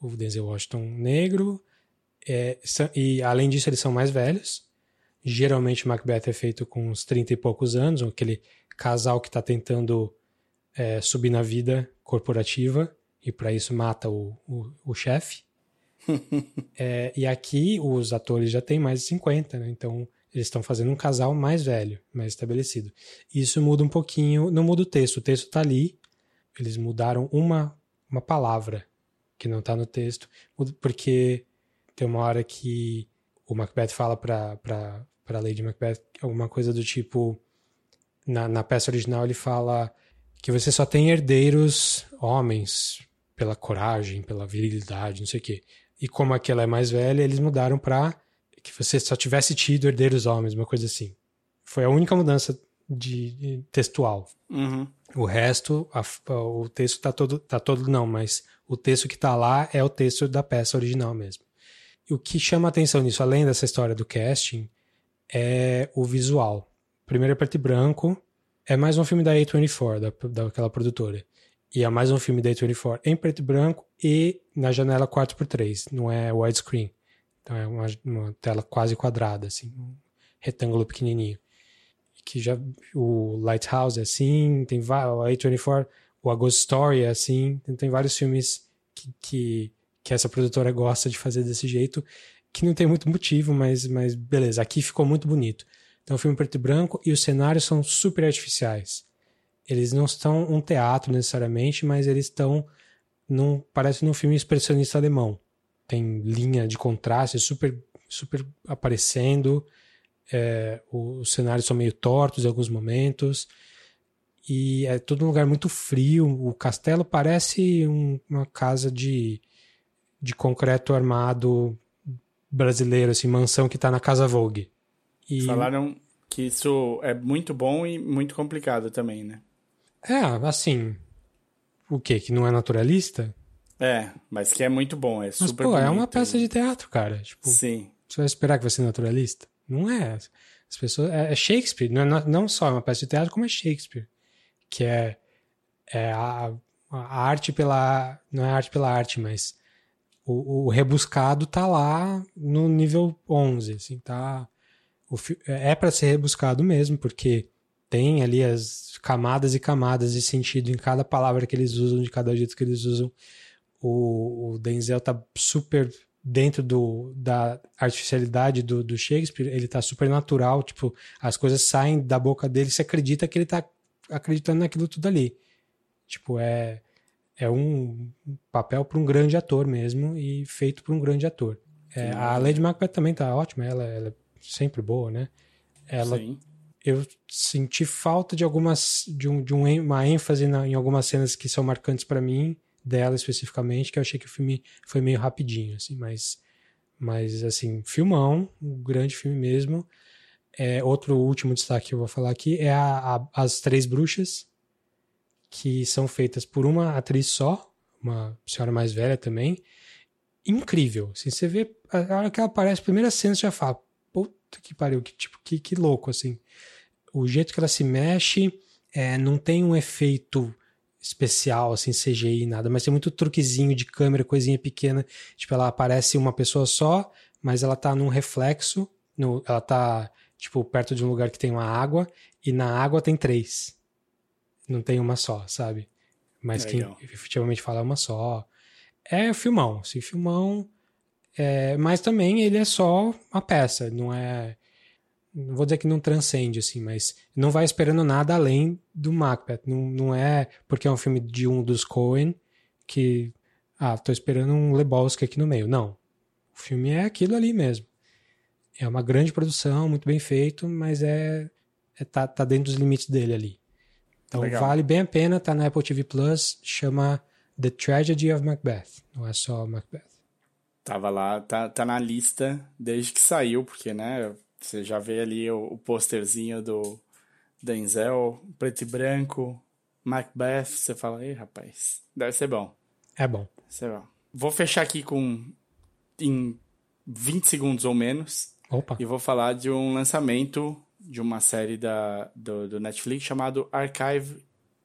o Denzel Washington negro, é, e além disso, eles são mais velhos. Geralmente, Macbeth é feito com uns 30 e poucos anos, aquele casal que está tentando é, subir na vida corporativa e para isso mata o, o, o chefe. é, e aqui os atores já têm mais de 50, né? Então eles estão fazendo um casal mais velho, mais estabelecido. Isso muda um pouquinho, não muda o texto, o texto está ali, eles mudaram uma, uma palavra que não está no texto, porque tem uma hora que o Macbeth fala pra, pra, pra Lady Macbeth alguma coisa do tipo. Na, na peça original ele fala que você só tem herdeiros homens pela coragem, pela virilidade, não sei o quê. E como aquela é mais velha, eles mudaram pra que você só tivesse tido herdeiros homens, uma coisa assim. Foi a única mudança de, de textual. Uhum. O resto, a, o texto tá todo, tá todo não, mas o texto que tá lá é o texto da peça original mesmo o que chama atenção nisso, além dessa história do casting, é o visual. Primeiro é preto e branco, é mais um filme da A24, da, daquela produtora. E é mais um filme da A24 em preto e branco e na janela 4x3, não é widescreen. Então é uma, uma, tela quase quadrada, assim, um retângulo pequenininho. Que já o Lighthouse é assim, tem a A24, o A Ghost Story é assim, tem vários filmes que, que que essa produtora gosta de fazer desse jeito, que não tem muito motivo, mas, mas beleza, aqui ficou muito bonito. Então, o filme preto e branco e os cenários são super artificiais. Eles não estão um teatro necessariamente, mas eles estão num, parece num filme expressionista alemão. Tem linha de contraste super, super aparecendo. É, os cenários são meio tortos em alguns momentos. E é todo um lugar muito frio. O castelo parece um, uma casa de de concreto armado brasileiro, assim, mansão que tá na Casa Vogue. E... Falaram que isso é muito bom e muito complicado também, né? É, assim. O quê? Que não é naturalista? É, mas que é muito bom, é mas, super pô, é uma peça de teatro, cara. Tipo, Sim. Você vai esperar que vai ser naturalista? Não é. As pessoas. É, é Shakespeare, não, é, não só é uma peça de teatro, como é Shakespeare. Que é, é a, a arte pela. Não é arte pela arte, mas o, o, rebuscado tá lá no nível 11, assim, tá... O, é para ser rebuscado mesmo, porque tem ali as camadas e camadas de sentido em cada palavra que eles usam, de cada jeito que eles usam. O, o Denzel tá super dentro do, da artificialidade do, do Shakespeare, ele tá super natural, tipo, as coisas saem da boca dele, você acredita que ele tá acreditando naquilo tudo ali. Tipo, é é um papel para um grande ator mesmo e feito por um grande ator. É, a Lady Macbeth também tá ótima, ela, ela, é sempre boa, né? Ela Sim. eu senti falta de algumas de, um, de uma ênfase na, em algumas cenas que são marcantes para mim dela especificamente que eu achei que o filme foi meio rapidinho assim mas mas assim filmão um grande filme mesmo é, outro último destaque que eu vou falar aqui é a, a, as três bruxas que são feitas por uma atriz só uma senhora mais velha também incrível assim, você vê a hora que ela aparece primeira cena você já fala puta que pariu que tipo que, que louco assim o jeito que ela se mexe é, não tem um efeito especial, assim, CGI, nada, mas tem muito truquezinho de câmera, coisinha pequena. Tipo, ela aparece uma pessoa só, mas ela tá num reflexo, no, ela tá, tipo, perto de um lugar que tem uma água, e na água tem três. Não tem uma só, sabe? Mas quem efetivamente fala é uma só. É filmão, assim, filmão. É, mas também ele é só uma peça, não é não vou dizer que não transcende, assim, mas não vai esperando nada além do Macbeth. Não, não é porque é um filme de um dos Coen que, ah, tô esperando um Lebowski aqui no meio. Não. O filme é aquilo ali mesmo. É uma grande produção, muito bem feito, mas é, é tá, tá dentro dos limites dele ali. Então Legal. vale bem a pena, tá na Apple TV Plus, chama The Tragedy of Macbeth. Não é só Macbeth. Tava lá, tá, tá na lista desde que saiu, porque, né, você já vê ali o, o posterzinho do Denzel, preto e branco, Macbeth. Você fala, ei, rapaz, deve ser bom. É bom. Deve bom. Vou fechar aqui com em 20 segundos ou menos. Opa. E vou falar de um lançamento de uma série da, do, do Netflix chamado Archive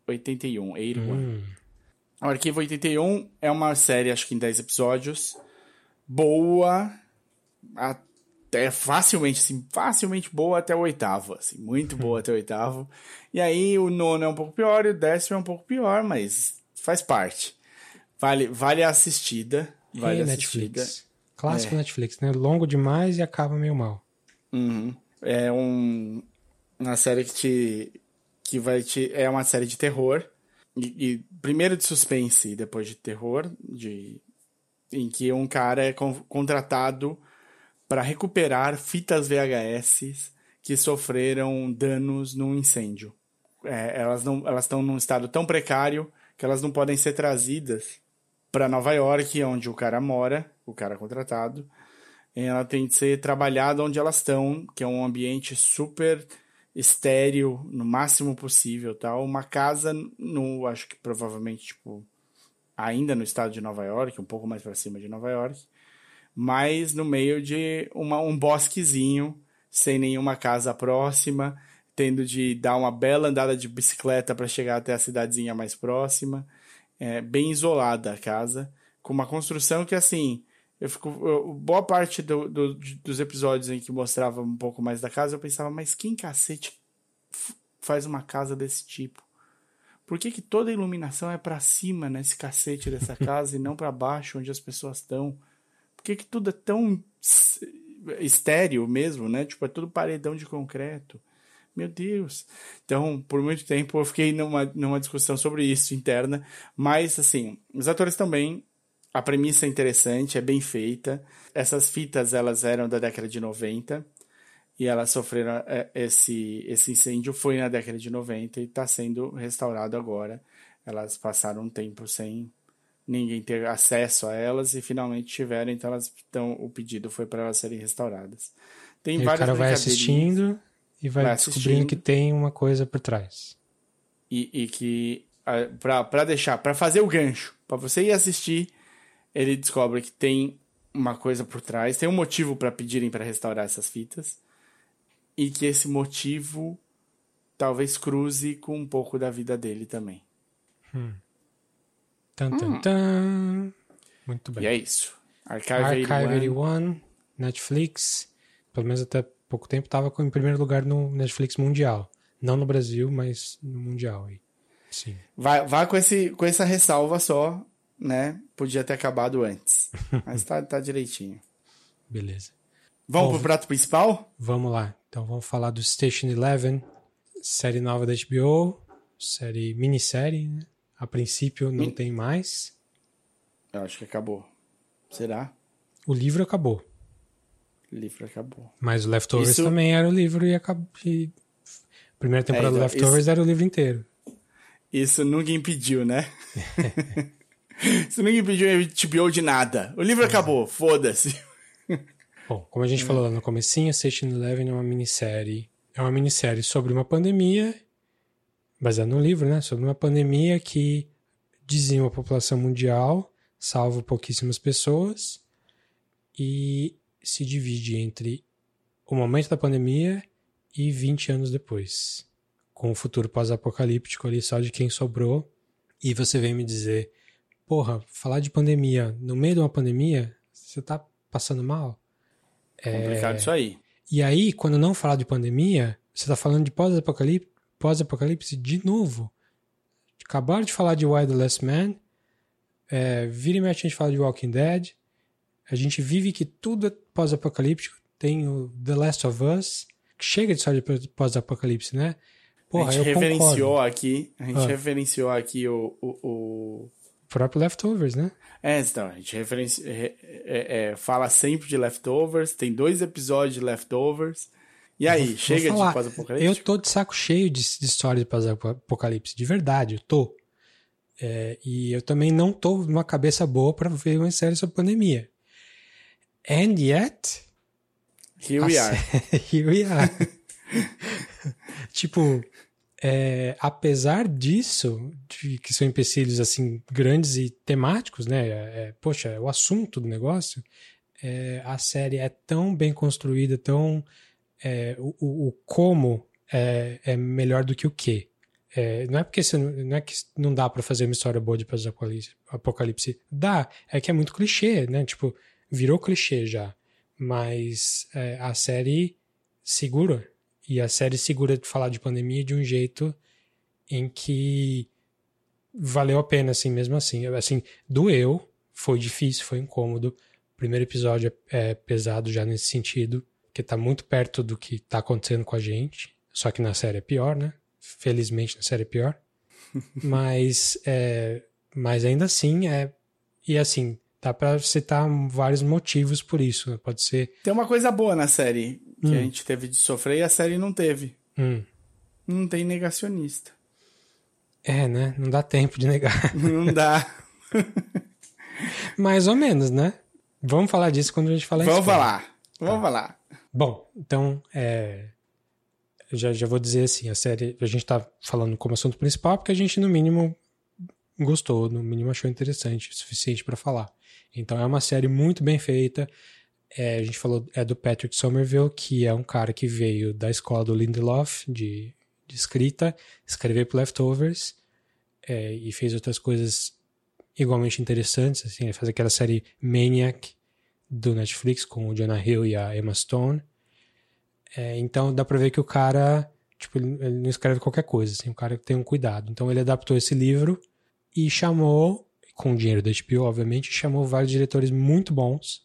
81, 81. Hum. O Arquivo 81 é uma série, acho que em 10 episódios, boa, é facilmente, assim, facilmente boa até o oitavo, assim, muito boa até o oitavo. E aí o nono é um pouco pior e o décimo é um pouco pior, mas faz parte. Vale, vale a assistida. Vale a assistida. Netflix. Clássico é. Netflix, né? Longo demais e acaba meio mal. Uhum. É um, uma série que te. que vai te. É uma série de terror. E, e primeiro de suspense e depois de terror. De, em que um cara é contratado para recuperar fitas VHS que sofreram danos num incêndio. É, elas não, elas estão num estado tão precário que elas não podem ser trazidas para Nova York, onde o cara mora, o cara contratado. Ela tem que ser trabalhada onde elas estão, que é um ambiente super estéreo, no máximo possível, tal. Uma casa no, acho que provavelmente tipo ainda no estado de Nova York, um pouco mais para cima de Nova York mas no meio de uma, um bosquezinho, sem nenhuma casa próxima, tendo de dar uma bela andada de bicicleta para chegar até a cidadezinha mais próxima. É, bem isolada a casa, com uma construção que, assim, eu fico. Eu, boa parte do, do, dos episódios em que mostrava um pouco mais da casa, eu pensava, mas quem cacete faz uma casa desse tipo? Por que, que toda a iluminação é para cima nesse cacete dessa casa e não para baixo, onde as pessoas estão? que, que tudo é tão estéreo mesmo, né? Tipo, é tudo paredão de concreto. Meu Deus. Então, por muito tempo eu fiquei numa, numa discussão sobre isso interna, mas assim, os atores também, a premissa é interessante, é bem feita. Essas fitas, elas eram da década de 90 e elas sofreram é, esse, esse incêndio foi na década de 90 e está sendo restaurado agora. Elas passaram um tempo sem ninguém ter acesso a elas e finalmente tiveram, então elas então o pedido foi para elas serem restauradas. Tem e várias o cara vai assistindo e vai, vai descobrindo que tem uma coisa por trás. E, e que para deixar, para fazer o gancho, para você ir assistir, ele descobre que tem uma coisa por trás, tem um motivo para pedirem para restaurar essas fitas e que esse motivo talvez cruze com um pouco da vida dele também. Hum. Tan, tan, hum. tan. Muito bem. E é isso. Archive, Archive 81. 81, Netflix. Pelo menos até pouco tempo estava em primeiro lugar no Netflix mundial. Não no Brasil, mas no mundial. Sim. Vai, vai com, esse, com essa ressalva só, né? Podia ter acabado antes. Mas tá, tá direitinho. Beleza. Vamos Bom, pro prato principal? Vamos lá. Então vamos falar do Station Eleven, série nova da HBO, série minissérie, né? A princípio não tem mais. Eu acho que acabou. Será? O livro acabou. O livro acabou. Mas o Leftovers Isso... também era o livro e acabou. E Primeira temporada é, então, do Leftovers isso, era o livro inteiro. Isso nunca impediu, né? nunca impediu a HBO de nada. O livro acabou, foda-se. Bom, como a gente falou lá no comecinho, Station Eleven é uma minissérie. É uma minissérie sobre uma pandemia, baseada no livro, né? Sobre uma pandemia que dizima a população mundial, salva pouquíssimas pessoas e se divide entre o momento da pandemia e 20 anos depois, com o futuro pós-apocalíptico ali só de quem sobrou. E você vem me dizer, porra, falar de pandemia no meio de uma pandemia, você tá passando mal? Complicado é... isso aí. E aí, quando não falar de pandemia, você tá falando de pós-apocalipse, pós-apocalipse de novo. Acabaram de falar de Why the Last Man, é, vira e mexe a gente fala de Walking Dead, a gente vive que tudo é pós-apocalíptico, tem o The Last of Us, que chega de história de pós-apocalipse, né? Porra, a gente referenciou concordo. aqui, a gente ah. referenciou aqui o, o, o, próprio Leftovers, né? É, então, a gente referencia, é, é, fala sempre de Leftovers, tem dois episódios de Leftovers. E aí, vou, chega vou de pós-apocalipse? Eu tô de saco cheio de, de história de pós-apocalipse, de verdade, eu tô. É, e eu também não tô numa cabeça boa para ver uma série sobre pandemia. And yet. Here we are. Here we are. tipo, é, apesar disso, de, que são empecilhos assim grandes e temáticos, né? É, é poxa, é o assunto do negócio, é, a série é tão bem construída, tão é, o, o, como é, é, melhor do que o que. não é porque você, não é que não dá para fazer uma história boa de pós-apocalipse. Dá, é que é muito clichê, né? Tipo, virou clichê já. Mas a série segura e a série segura de falar de pandemia de um jeito em que valeu a pena, assim, mesmo assim. Assim, doeu, foi difícil, foi incômodo. O primeiro episódio é, é pesado já nesse sentido, que tá muito perto do que tá acontecendo com a gente. Só que na série é pior, né? Felizmente na série é pior. mas, é, mas ainda assim, é. E assim, dá pra citar vários motivos por isso, né? Pode ser. Tem uma coisa boa na série que hum. a gente teve de sofrer e a série não teve. Hum. Não tem negacionista. É, né? Não dá tempo de negar. Não dá. Mais ou menos, né? Vamos falar disso quando a gente falar Vamos falar. Vamos tá. falar. Bom, então, é... já, já vou dizer assim, a série, a gente tá falando como assunto principal porque a gente, no mínimo, gostou, no mínimo achou interessante, o suficiente para falar. Então é uma série muito bem feita, é, a gente falou é do Patrick Somerville, que é um cara que veio da escola do Lindelof de, de escrita, escrever para Leftovers é, e fez outras coisas igualmente interessantes. Assim, ele faz aquela série Maniac do Netflix com o Jonah Hill e a Emma Stone. É, então dá pra ver que o cara, tipo, ele não escreve qualquer coisa, assim, o cara tem um cuidado. Então ele adaptou esse livro e chamou, com o dinheiro da HBO, obviamente, chamou vários diretores muito bons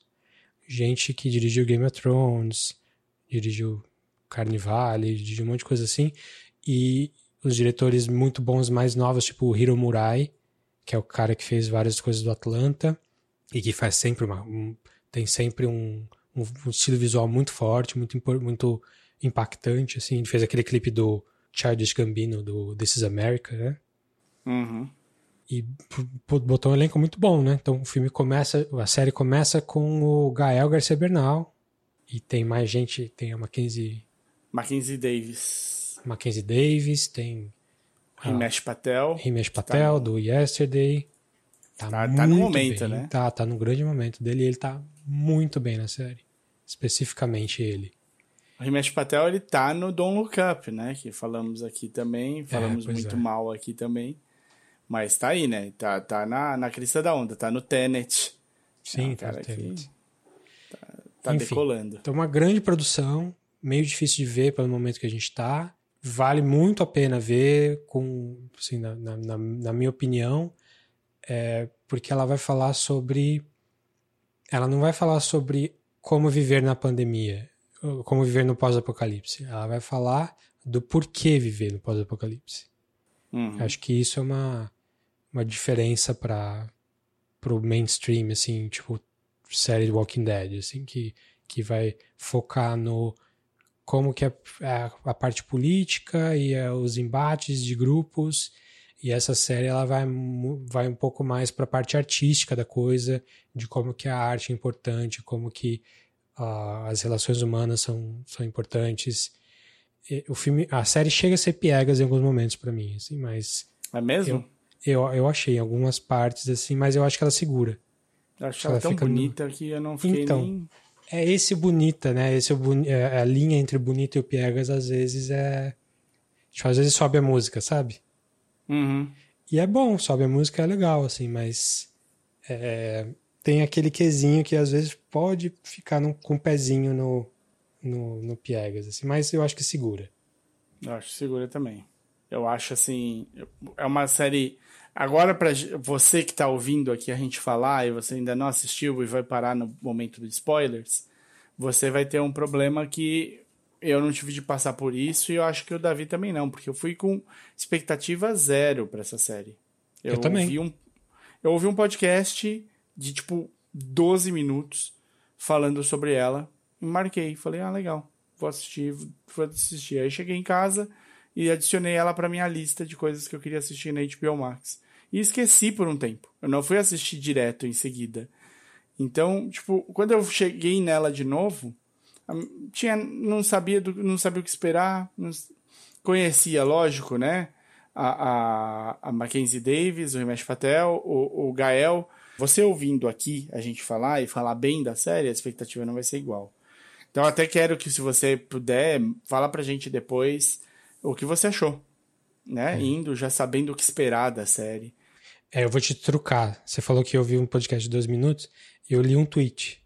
gente que dirigiu Game of Thrones, dirigiu Carnivale, dirigiu um monte de coisa assim, e os diretores muito bons mais novos, tipo o Hiro Murai, que é o cara que fez várias coisas do Atlanta e que faz sempre uma um, tem sempre um, um, um, estilo visual muito forte, muito muito impactante assim. Ele fez aquele clipe do Childish Gambino do This Is America, né? Uhum e botou um elenco muito bom, né? Então o filme começa, a série começa com o Gael Garcia Bernal e tem mais gente, tem a Mackenzie Mackenzie Davis. Mackenzie Davis, tem Himesh Patel. Himesh tá Patel tá do Yesterday. Tá, tá, tá no momento, bem. né? Tá, tá no grande momento dele e ele tá muito bem na série. Especificamente ele. O Himesh Patel, ele tá no Don't Look Up, né? Que falamos aqui também, falamos é, muito é. mal aqui também. Mas tá aí, né? Tá, tá na, na crista da onda, tá no Tenet. Sim, é tá no Tenet. Tá, tá Enfim, decolando. Então, uma grande produção, meio difícil de ver pelo momento que a gente tá. Vale muito a pena ver, com, assim, na, na, na minha opinião, é, porque ela vai falar sobre. Ela não vai falar sobre como viver na pandemia, como viver no pós-apocalipse. Ela vai falar do porquê viver no pós-apocalipse. Uhum. Acho que isso é uma, uma diferença para pro mainstream, assim, tipo, série de Walking Dead, assim, que, que vai focar no como que é a, a parte política e a, os embates de grupos. E essa série ela vai, vai um pouco mais para a parte artística da coisa, de como que a arte é importante, como que uh, as relações humanas são, são importantes. E, o filme, a série chega a ser piegas em alguns momentos para mim, assim, mas é mesmo? Eu, eu, eu achei algumas partes assim, mas eu acho que ela segura. Eu acho ela, ela tão bonita no... que eu não fiquei então, nem... É esse bonita, né? Esse é, é a linha entre bonita e o piegas às vezes é. Tipo, às vezes sobe a música, sabe? Uhum. E é bom, sobe a música é legal, assim, mas é, tem aquele quesinho que às vezes pode ficar no, com o pezinho no, no, no piegas, assim, mas eu acho que segura. Eu acho que segura também. Eu acho assim, é uma série. Agora, para você que está ouvindo aqui a gente falar e você ainda não assistiu e vai parar no momento dos spoilers, você vai ter um problema que eu não tive de passar por isso e eu acho que o Davi também não, porque eu fui com expectativa zero para essa série. Eu, eu também. Ouvi um, eu ouvi um podcast de tipo 12 minutos falando sobre ela e marquei. Falei, ah, legal, vou assistir, vou assistir. Aí cheguei em casa e adicionei ela para minha lista de coisas que eu queria assistir na HBO Max. E esqueci por um tempo. Eu não fui assistir direto em seguida. Então, tipo, quando eu cheguei nela de novo, tinha não sabia do, não sabia o que esperar, não, conhecia, lógico, né? A, a, a Mackenzie Davis, o Rimesh Patel, o, o Gael. Você ouvindo aqui a gente falar e falar bem da série, a expectativa não vai ser igual. Então, até quero que, se você puder, fala pra gente depois o que você achou, né? É. Indo já sabendo o que esperar da série. É, eu vou te trucar. Você falou que eu vi um podcast de dois minutos, eu li um tweet.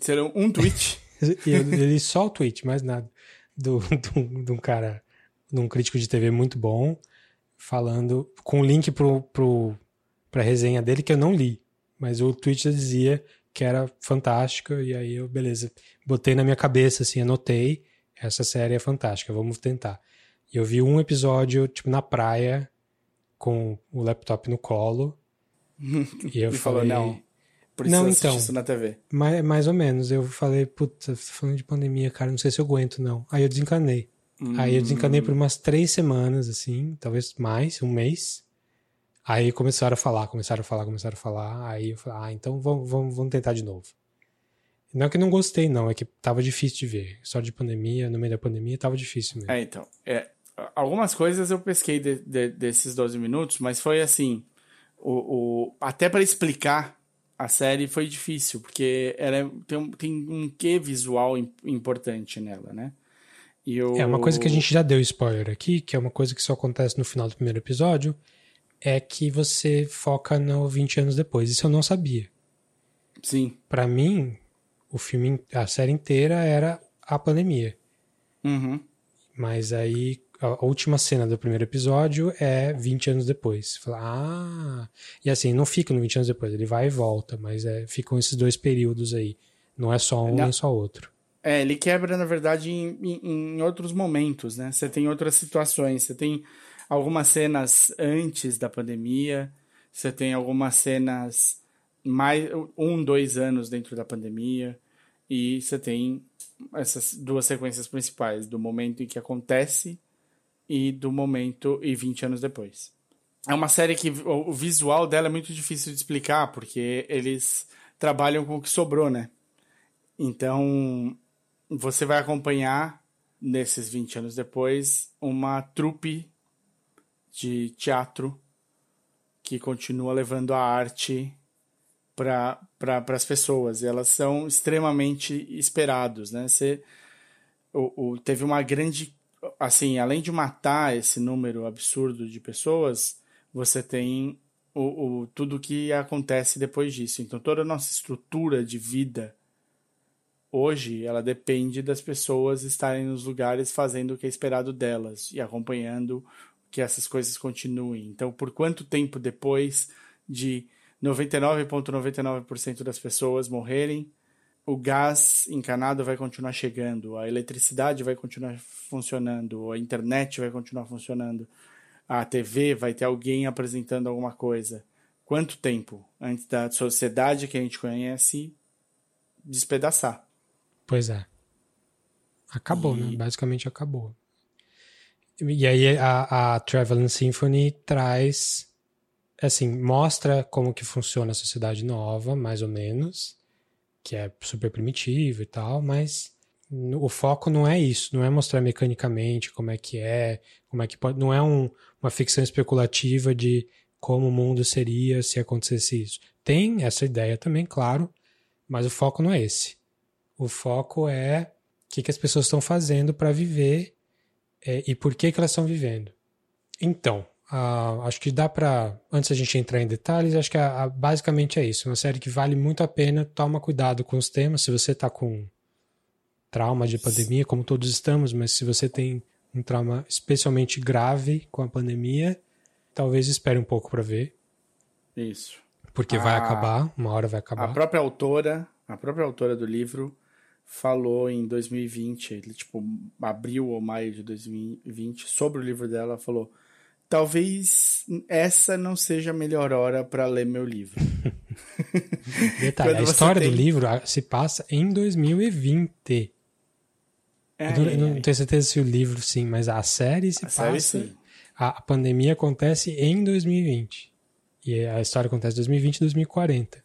Será um tweet? eu, li só o tweet, mais nada. Do, do, de um cara, de um crítico de TV muito bom, falando, com o link pro, pro, pra resenha dele que eu não li. Mas o tweet dizia que era fantástica, e aí eu, beleza, botei na minha cabeça, assim, anotei, essa série é fantástica, vamos tentar. E eu vi um episódio, tipo, na praia, com o laptop no colo. e eu e falei, falou, não, precisa não, então, isso na TV. Mais, mais ou menos. Eu falei, puta, falando de pandemia, cara, não sei se eu aguento, não. Aí eu desencanei. Hum. Aí eu desencanei por umas três semanas, assim, talvez mais, um mês. Aí começaram a falar, começaram a falar, começaram a falar. Aí eu falei, ah, então vamos, vamos, vamos tentar de novo. Não é que não gostei, não, é que tava difícil de ver. Só de pandemia, no meio da pandemia, tava difícil mesmo. É, então. É, algumas coisas eu pesquei de, de, desses 12 minutos, mas foi assim. O, o até para explicar a série foi difícil, porque ela é, tem, um, tem um quê visual importante nela, né? E eu... É uma coisa que a gente já deu spoiler aqui, que é uma coisa que só acontece no final do primeiro episódio, é que você foca no 20 anos depois. Isso eu não sabia. Sim. Para mim, o filme, a série inteira era a pandemia. Uhum. Mas aí a última cena do primeiro episódio é 20 anos depois. Fala, ah. E assim, não fica no 20 anos depois, ele vai e volta, mas é, ficam esses dois períodos aí. Não é só um não. nem só outro. É, ele quebra, na verdade, em, em, em, outros momentos, né? Você tem outras situações, você tem algumas cenas antes da pandemia, você tem algumas cenas mais um, dois anos dentro da pandemia, e você tem essas duas sequências principais, do momento em que acontece e do momento e 20 anos depois. É uma série que o visual dela é muito difícil de explicar, porque eles trabalham com o que sobrou, né? Então, você vai acompanhar, nesses 20 anos depois, uma trupe de teatro que continua levando a arte para pra, as pessoas. E elas são extremamente esperados, né? Você, o, o, teve uma grande assim, além de matar esse número absurdo de pessoas, você tem o, o, tudo que acontece depois disso. Então, toda a nossa estrutura de vida hoje, ela depende das pessoas estarem nos lugares fazendo o que é esperado delas e acompanhando que essas coisas continuem. Então, por quanto tempo depois de 99,99% ,99 das pessoas morrerem, o gás encanado vai continuar chegando, a eletricidade vai continuar funcionando, a internet vai continuar funcionando, a TV vai ter alguém apresentando alguma coisa. Quanto tempo antes da sociedade que a gente conhece despedaçar? Pois é. Acabou, né? e... né? Basicamente acabou. E aí a, a Traveling Symphony traz, assim, mostra como que funciona a sociedade nova, mais ou menos, que é super primitivo e tal, mas o foco não é isso, não é mostrar mecanicamente como é que é, como é que pode, não é um, uma ficção especulativa de como o mundo seria se acontecesse isso. Tem essa ideia também, claro, mas o foco não é esse. O foco é o que, que as pessoas estão fazendo para viver é, e por que, que elas estão vivendo. Então, uh, acho que dá para, antes a gente entrar em detalhes, acho que a, a, basicamente é isso. Uma série que vale muito a pena, toma cuidado com os temas. Se você está com trauma de pandemia, como todos estamos, mas se você tem um trauma especialmente grave com a pandemia, talvez espere um pouco para ver. Isso. Porque a, vai acabar, uma hora vai acabar. A própria autora, a própria autora do livro falou em 2020, ele, tipo, abril ou maio de 2020, sobre o livro dela, falou: talvez essa não seja a melhor hora para ler meu livro. Detalhe, a história tem... do livro se passa em 2020. É, eu não, não, tenho certeza se o livro sim, mas a série se a passa. Série, a, a pandemia acontece em 2020. E a história acontece em 2020 e 2040.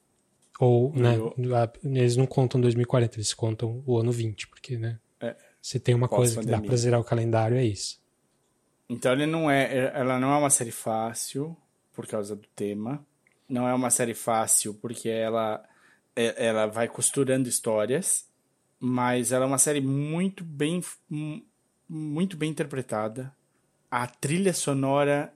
Ou, né, eu... eles não contam 2040, eles contam o ano 20, porque, né? É, se tem uma coisa que dá pra zerar o calendário, é isso. Então ele não é, ela não é uma série fácil por causa do tema. Não é uma série fácil porque ela é, ela vai costurando histórias, mas ela é uma série muito bem muito bem interpretada. A trilha sonora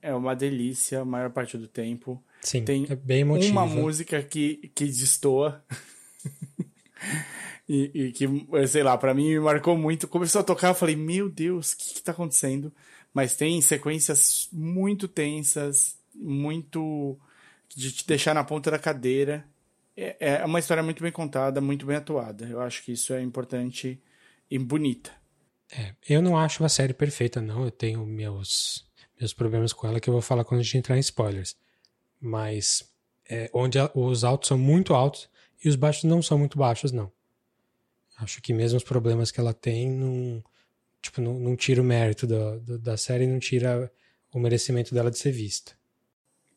é uma delícia a maior parte do tempo. Sim, tem é bem emotiva. uma música que, que destoa. e, e, que, sei lá, para mim me marcou muito. Começou a tocar, eu falei, meu Deus, o que, que tá acontecendo? Mas tem sequências muito tensas, muito. de te deixar na ponta da cadeira. É, é uma história muito bem contada, muito bem atuada. Eu acho que isso é importante e bonita. É, eu não acho uma série perfeita, não. Eu tenho meus, meus problemas com ela que eu vou falar quando a gente entrar em spoilers mas é, onde a, os altos são muito altos e os baixos não são muito baixos, não. Acho que mesmo os problemas que ela tem não, tipo, não, não tira o mérito do, da série, não tira o merecimento dela de ser vista.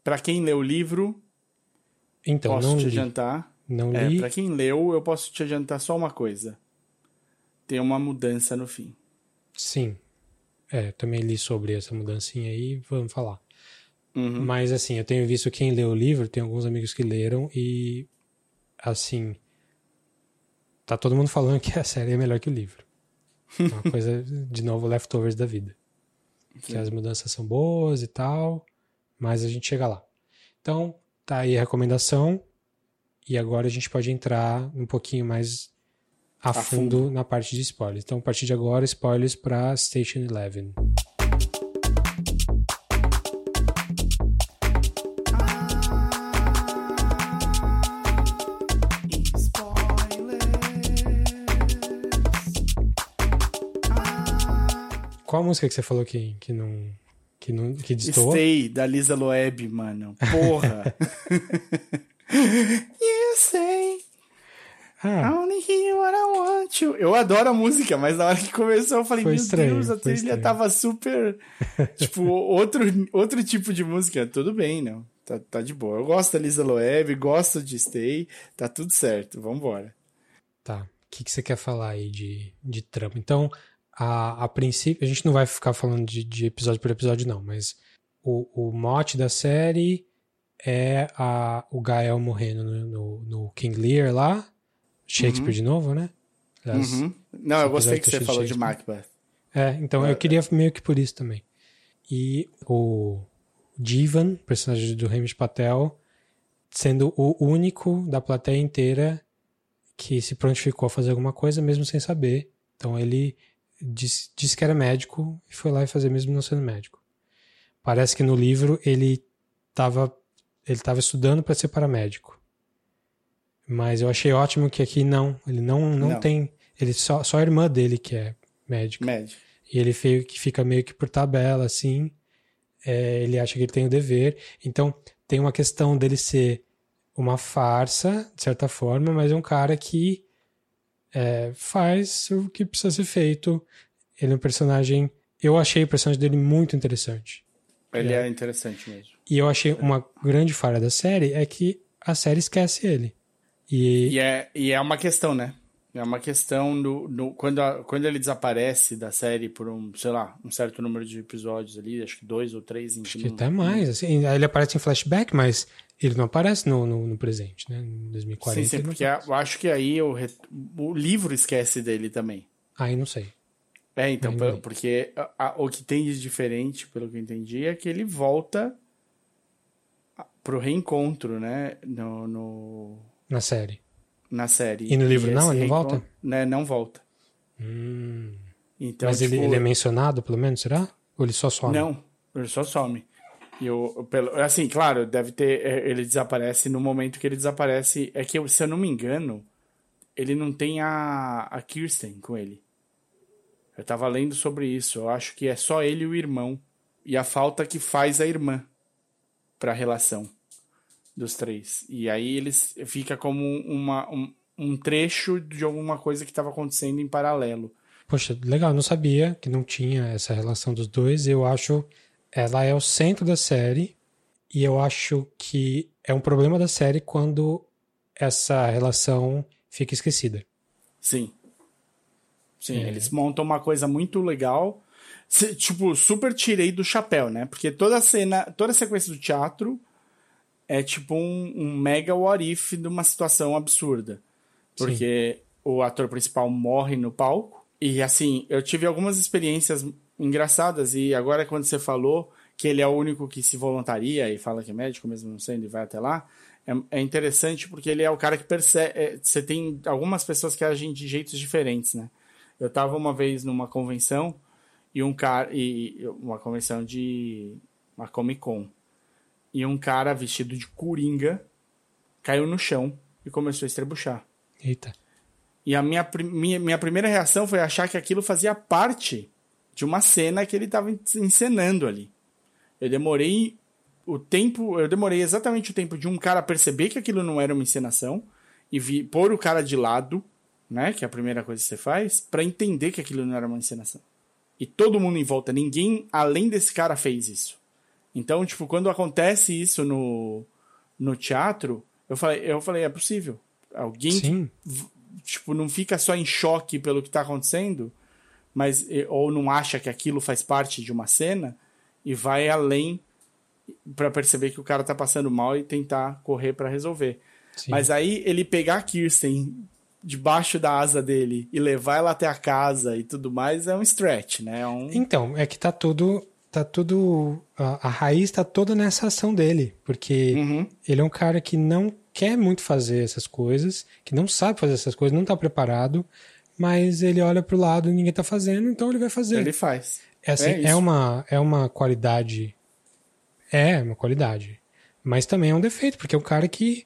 Para quem lê o livro, então, posso não te li. adiantar. Não é, li. Para quem leu, eu posso te adiantar só uma coisa. Tem uma mudança no fim. Sim. É, também li sobre essa mudancinha aí, vamos falar. Uhum. Mas, assim, eu tenho visto quem lê o livro, tem alguns amigos que leram e, assim, tá todo mundo falando que a série é melhor que o livro. É uma coisa, de novo, leftovers da vida. Que as mudanças são boas e tal, mas a gente chega lá. Então, tá aí a recomendação. E agora a gente pode entrar um pouquinho mais a, a fundo, fundo na parte de spoilers. Então, a partir de agora, spoilers para Station Eleven. Qual a música que você falou que, que não. Que, não, que destoou? Stay, da Lisa Loeb, mano. Porra! you say. Ah. I only hear what I want you. Eu adoro a música, mas na hora que começou eu falei, foi meu estranho, Deus, a trilha estranho. tava super. tipo, outro, outro tipo de música. Tudo bem, não. Tá, tá de boa. Eu gosto da Lisa Loeb, gosto de Stay, tá tudo certo. Vambora. Tá. O que, que você quer falar aí de, de trama? Então, a, a princípio, a gente não vai ficar falando de, de episódio por episódio, não, mas o, o mote da série é a, o Gael morrendo no, no, no King Lear lá. Shakespeare uhum. de novo, né? Aliás, uhum. Não, eu gostei que você falou de Macbeth. É, então é, eu queria meio que por isso também. E o Divan, personagem do Hamish Patel, sendo o único da plateia inteira que se prontificou a fazer alguma coisa mesmo sem saber. Então ele disse, disse que era médico e foi lá e fazer mesmo não sendo médico. Parece que no livro ele estava ele tava estudando para ser paramédico. Mas eu achei ótimo que aqui não, ele não, não, não. tem, ele só, só a irmã dele que é médico. Médico. E ele feio que fica meio que por tabela assim. É, ele acha que ele tem o dever. Então, tem uma questão dele ser uma farsa, de certa forma, mas é um cara que é, faz o que precisa ser feito. Ele é um personagem. Eu achei o personagem dele muito interessante. Ele é, é interessante mesmo. E eu achei uma grande falha da série é que a série esquece ele. E, e, é, e é uma questão, né? É uma questão do, do quando, a, quando ele desaparece da série por um, sei lá, um certo número de episódios ali, acho que dois ou três. Acho que até mais. Assim, ele aparece em flashback, mas ele não aparece no, no, no presente, né? Em 2040. Sim, sim, porque eu acho que aí o, o livro esquece dele também. Aí não sei. É, então, porque a, a, o que tem de diferente, pelo que eu entendi, é que ele volta pro reencontro, né? No, no... Na série na série. E no livro e não? Ele não volta? Né, não volta. Hum. Então, Mas tipo, ele, ele, é mencionado, pelo menos, será? Ou ele só some? Não, ele só some. E pelo, assim, claro, deve ter. É, ele desaparece no momento que ele desaparece. É que, se eu não me engano, ele não tem a, a Kirsten com ele. Eu tava lendo sobre isso. Eu acho que é só ele e o irmão. E a falta que faz a irmã pra relação dos três. E aí eles fica como uma, um, um trecho de alguma coisa que estava acontecendo em paralelo. Poxa, legal, não sabia que não tinha essa relação dos dois. Eu acho ela é o centro da série e eu acho que é um problema da série quando essa relação fica esquecida. Sim. Sim, é. eles montam uma coisa muito legal. Tipo, super tirei do chapéu, né? Porque toda a cena, toda a sequência do teatro é tipo um, um mega what if de uma situação absurda. Porque Sim. o ator principal morre no palco. E assim, eu tive algumas experiências engraçadas. E agora, quando você falou que ele é o único que se voluntaria e fala que é médico, mesmo não sendo, e vai até lá, é, é interessante porque ele é o cara que percebe. É, você tem algumas pessoas que agem de jeitos diferentes, né? Eu tava uma vez numa convenção e um cara. E uma convenção de. Uma Comic Con e um cara vestido de coringa caiu no chão e começou a estrebuchar. Eita. E a minha, minha, minha primeira reação foi achar que aquilo fazia parte de uma cena que ele estava encenando ali. Eu demorei o tempo, eu demorei exatamente o tempo de um cara perceber que aquilo não era uma encenação e vi, pôr o cara de lado, né, que é a primeira coisa que você faz, para entender que aquilo não era uma encenação. E todo mundo em volta, ninguém além desse cara fez isso. Então, tipo, quando acontece isso no, no teatro, eu falei, eu falei, é possível. Alguém Sim. tipo, não fica só em choque pelo que está acontecendo, mas ou não acha que aquilo faz parte de uma cena e vai além para perceber que o cara tá passando mal e tentar correr para resolver. Sim. Mas aí ele pegar a Kirsten debaixo da asa dele e levar ela até a casa e tudo mais é um stretch, né? É um... Então, é que tá tudo tá tudo. A, a raiz tá toda nessa ação dele. Porque uhum. ele é um cara que não quer muito fazer essas coisas, que não sabe fazer essas coisas, não tá preparado, mas ele olha pro lado e ninguém tá fazendo, então ele vai fazer. Ele faz. É, assim, é, é uma, é uma qualidade. É, uma qualidade. Mas também é um defeito, porque é um cara que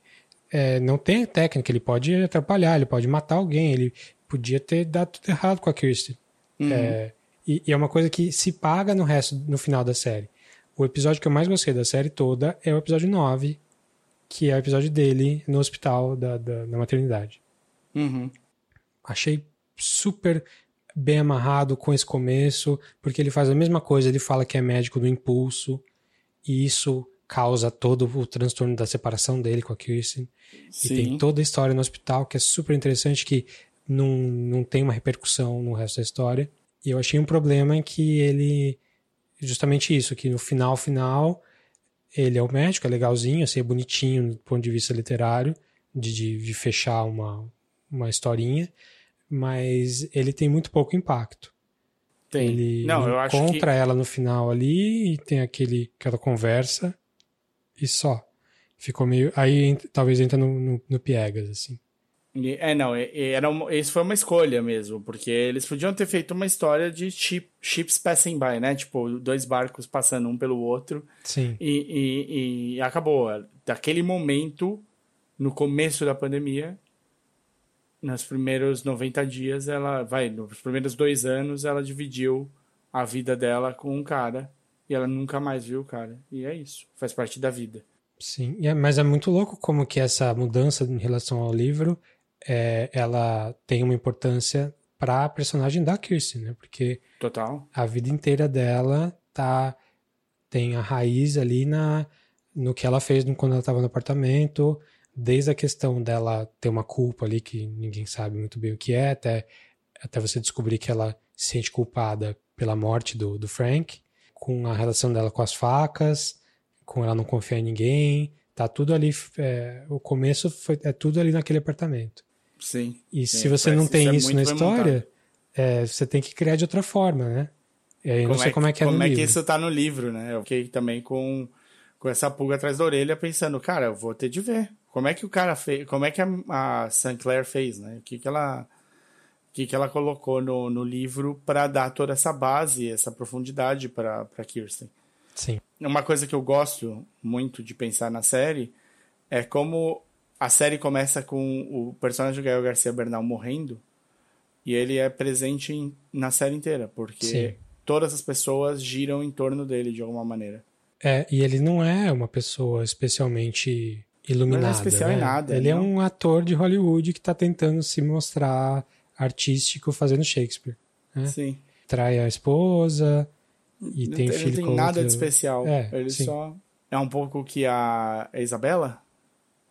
é, não tem técnica, ele pode atrapalhar, ele pode matar alguém, ele podia ter dado tudo errado com a Kirsten. Uhum. É, e, e, é uma coisa que se paga no resto, no final da série. O episódio que eu mais gostei da série toda é o episódio 9, que é o episódio dele no hospital da, da, da maternidade. Uhum. Achei super bem amarrado com esse começo, porque ele faz a mesma coisa, ele fala que é médico do impulso, e isso causa todo o transtorno da separação dele com a Kirsten. Sim. E tem toda a história no hospital, que é super interessante, que não, não tem uma repercussão no resto da história. E eu achei um problema em que ele. Justamente isso, que no final, final, ele é o médico, é legalzinho, assim, é bonitinho do ponto de vista literário, de, de, de fechar uma, uma historinha, mas ele tem muito pouco impacto. Tem. Ele Não, eu encontra que... ela no final ali e tem aquele, aquela conversa e só. Ficou meio. Aí talvez entra no, no, no Piegas, assim. É, não, era uma, isso foi uma escolha mesmo, porque eles podiam ter feito uma história de ship, ships passing by, né? Tipo, dois barcos passando um pelo outro. Sim. E, e, e acabou. Daquele momento, no começo da pandemia, nos primeiros 90 dias, ela vai, nos primeiros dois anos, ela dividiu a vida dela com um cara e ela nunca mais viu o cara. E é isso, faz parte da vida. Sim, é, mas é muito louco como que essa mudança em relação ao livro é, ela tem uma importância para a personagem da Kirsten, né? Porque Total. a vida inteira dela tá tem a raiz ali na no que ela fez quando ela estava no apartamento, desde a questão dela ter uma culpa ali que ninguém sabe muito bem o que é, até até você descobrir que ela se sente culpada pela morte do, do Frank, com a relação dela com as facas, com ela não confiar em ninguém, tá tudo ali, é, o começo foi, é tudo ali naquele apartamento. Sim. E sim, se você não tem é isso na história, é, você tem que criar de outra forma, né? E aí como não sei é, como é que é Como é livro. que isso tá no livro, né? Eu fiquei também com, com essa pulga atrás da orelha pensando, cara, eu vou ter de ver. Como é que o cara fez, como é que a, a Sinclair fez, né? O que que ela o que, que ela colocou no, no livro para dar toda essa base, essa profundidade para Kirsten. Sim. Uma coisa que eu gosto muito de pensar na série é como a série começa com o personagem do Gael Garcia Bernal morrendo e ele é presente em, na série inteira, porque Sim. todas as pessoas giram em torno dele de alguma maneira. É, e ele não é uma pessoa especialmente iluminada. Não é especial né? em nada, Ele é não. um ator de Hollywood que está tentando se mostrar artístico fazendo Shakespeare. Né? Sim. Trai a esposa e Não tem tem, filho não tem com nada outra... de especial. É, ele sim. só é um pouco que a Isabela?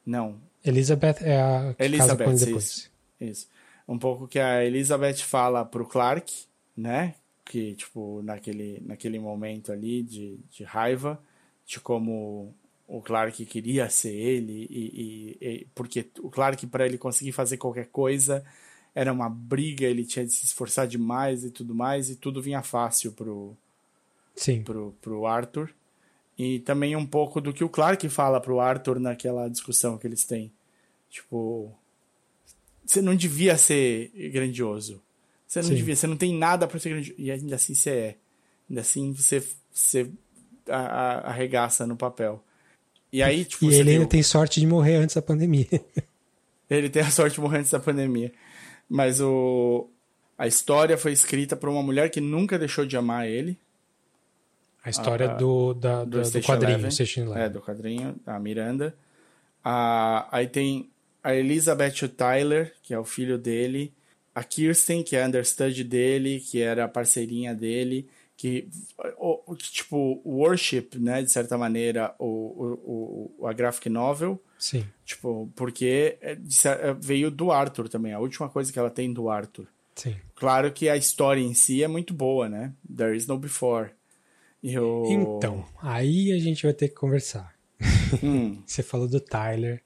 Não, Elizabeth é a que casa ele Elizabeth, depois. isso. Isso. Um pouco que a Elizabeth fala pro Clark, né? Que, tipo, naquele, naquele momento ali de, de raiva, de como o Clark queria ser ele, e, e- e- porque o Clark, para ele conseguir fazer qualquer coisa, era uma briga, ele tinha de se esforçar demais e tudo mais, e tudo vinha fácil pro, Sim, pro, pro Arthur. E também um pouco do que o Clark fala pro Arthur naquela discussão que eles têm. Tipo, você não devia ser grandioso. Você não Sim. devia, você não tem nada pra ser grandioso. E ainda assim você é. Ainda assim você, você arregaça no papel. E aí, tipo, e ele ainda o- tem sorte de morrer antes da pandemia. ele tem a sorte de morrer antes da pandemia. Mas o, a história foi escrita por uma mulher que nunca deixou de amar ele. A história Ah, do, da- do, do Station quadrinho, Eleven. É, do quadrinho, a Miranda. A, aí tem a Elizabeth Tyler, que é o filho dele. A Kirsten, que é a understudy dele, que era a parceirinha dele. Que, o, o- que, tipo, Worship, né, de certa maneira, o, o, o, a graphic novel. Sim. Tipo, porque é é, veio do Arthur também. A última coisa que ela tem do Arthur. Sim. Claro que a história em si é muito boa, né? There is no before. E o... Então, aí a gente vai ter que conversar. Hum, Você falou do Tyler.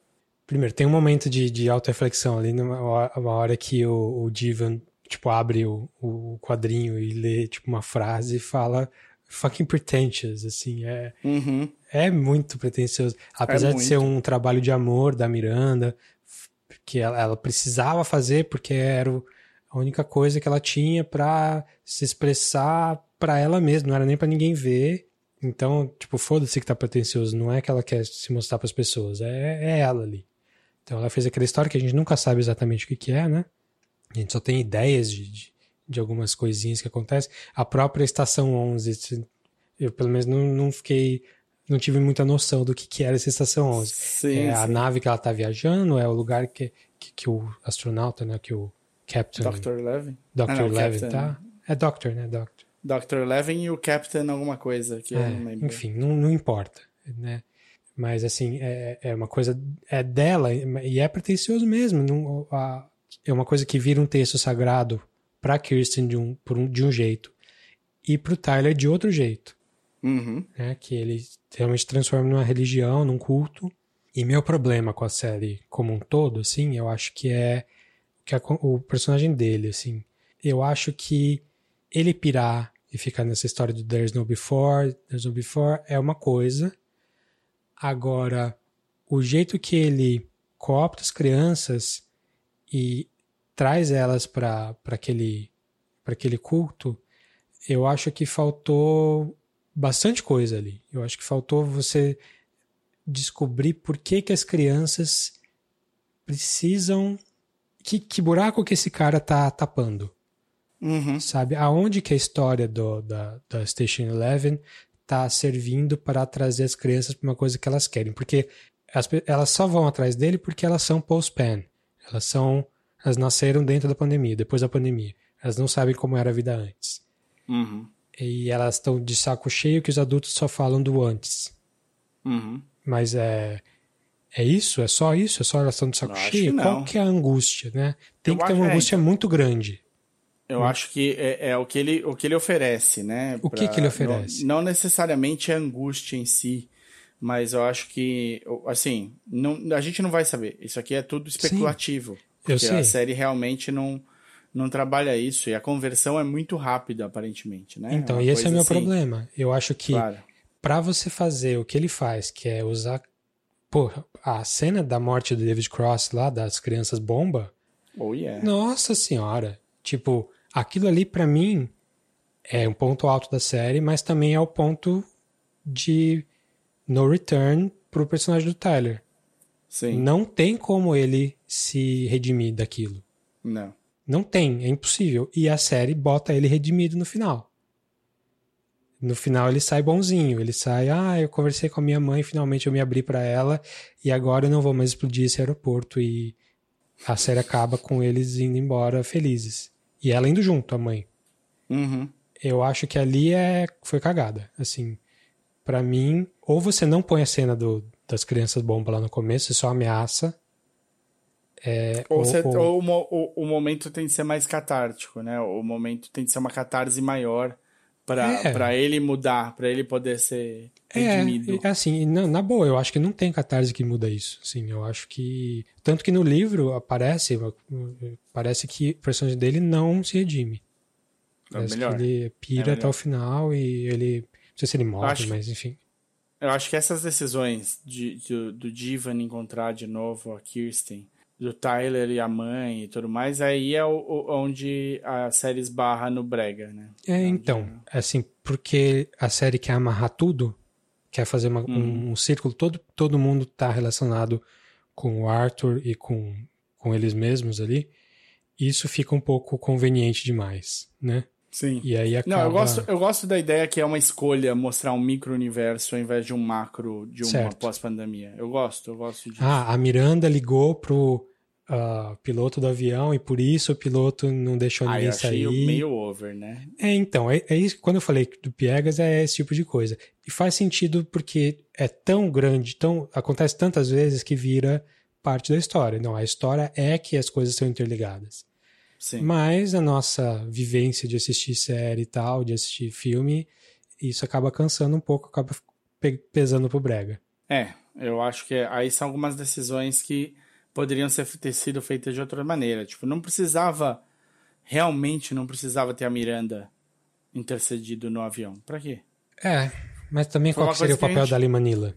Primeiro, tem um momento de, de auto-reflexão ali, numa hora- uma hora que o, o Divan, tipo, abre o, o quadrinho e lê, tipo, uma frase e fala fucking pretentious, assim, é, uhum. é muito pretencioso. Apesar de ser um trabalho de amor da Miranda, que ela, ela precisava fazer porque era a única coisa que ela tinha pra se expressar pra ela mesma, não era nem pra ninguém ver. Então, tipo, foda-se que tá pretencioso, não é que ela quer se mostrar pras pessoas, é, é ela ali. Então ela fez aquela história que a gente nunca sabe exatamente o que, que é, né? A gente só tem ideias de, de, de algumas coisinhas que acontecem. A própria Estação 11, se- eu pelo menos não, não fiquei, não tive muita noção do que, que era essa Estação 11. Sim, é a sim. nave que ela tá viajando, é o lugar que, que, que o astronauta, né, que o Captain Dr. Levin. Dr. Ah, não, Levin Captain. tá. É Doctor, né, Doctor. Dr. Levin e o Captain alguma coisa, que eu É, não lembro. enfim, não, não importa, né? Mas assim, é, é uma coisa é dela e é pretencioso mesmo. Não, a- é uma coisa que vira um texto sagrado para Kirsten de um, por um, de um jeito e para o Tyler de outro jeito, Uhum. né? Que ele realmente transforma numa religião, num culto. E meu problema com a série como um todo, assim, eu acho que é que a- o personagem dele, assim, eu acho que ele pirar e ficar nessa história do There's No Before, There's No Before é uma coisa. Agora, o jeito que ele coopta as crianças e traz elas para aquele, pra aquele culto, eu acho que faltou bastante coisa ali. Eu acho que faltou você descobrir por que, que as crianças precisam. Que, que buraco que esse cara tá tapando? Uhum. sabe? Aonde que a história do, da, da Station Eleven tá servindo para trazer as crianças para uma coisa que elas querem? Porque as elas só vão atrás dele porque elas são post-pan. Elas são Elas nasceram dentro da pandemia, depois da pandemia. Elas não sabem como era a vida antes. Uhum. E elas estão de saco cheio que os adultos só falam do antes. Uhum. Mas é. É isso? É só isso? É só elas estão de saco acho cheio? que não. Qual que é a angústia, né? Tem Eu que ter uma é, angústia muito grande. Eu acho que é, é o, que ele, o que ele oferece, né? O que que ele oferece? Não, não necessariamente a angústia em si, mas eu acho que, assim, não, a gente não vai saber. Isso aqui é tudo especulativo. Porque sei. a série realmente não, não trabalha isso. E a conversão é muito rápida, aparentemente, né? Então, Uma e esse é o meu assim, problema. Eu acho que Claro. pra você fazer o que ele faz, que é usar. Porra, a cena da morte do David Cross lá, das crianças bomba, Oh, yeah. Nossa senhora. Tipo, aquilo ali pra mim é um ponto alto da série, mas também é o ponto de no return pro personagem do Tyler. Sim. Não tem como ele se redimir daquilo. Não. Não tem, é impossível. E a série bota ele redimido no final. No final ele sai bonzinho, ele sai, ah, eu conversei com a minha mãe, finalmente eu me abri pra ela e agora eu não vou mais explodir esse aeroporto e a série acaba com eles indo embora felizes. E ela indo junto, a mãe. Uhum. Eu acho que ali é foi cagada, assim. Pra mim, ou você não põe a cena do, das crianças bomba lá no começo, você só ameaça. É, Ou, ou- você- ou- ou o, o- momento tem que ser mais catártico, né? O momento tem que ser uma catarse maior pra É. pra ele mudar, pra ele poder ser É, redimido. é assim, na, na boa, eu acho que não tem catarse que muda isso. Assim, eu acho que. Tanto que no livro aparece, parece que o personagem dele não se redime. É melhor. que ele pira É até o final e ele. Não sei se ele morre, Acho- mas enfim. Eu acho que essas decisões de, do, do Divan encontrar de novo a Kirsten, do Tyler e a mãe e tudo mais, aí é o, o- onde a série esbarra no Brega, né? É, então, assim, porque a série quer amarrar tudo, quer fazer uma- um, um círculo, todo, todo mundo tá relacionado com o Arthur e com, com eles mesmos ali, isso fica um pouco conveniente demais, né? Sim. E aí acaba... Não, eu gosto, eu gosto da ideia que é uma escolha mostrar um micro-universo ao invés de um macro de uma pós-pandemia. Eu gosto, eu gosto disso. Ah, a Miranda ligou pro ah, piloto do avião e por isso o piloto não deixou Ah, ninguém eu achei sair. meio over, né? É, então, é, é isso. Quando eu falei do Piegas, é esse tipo de coisa. E faz sentido porque é tão grande, tão acontece tantas vezes que vira parte da história. Não, a história é que as coisas são interligadas. Sim. Mas a nossa vivência de assistir série e tal, de assistir filme, isso acaba cansando um pouco, acaba pe- pesando pro brega. É, eu acho que aí são algumas decisões que poderiam ser, ter sido feitas de outra maneira. Tipo, não precisava, realmente não precisava ter a Miranda intercedido no avião. Pra quê? É, mas também Foi qual seria o papel gente- da Limanila?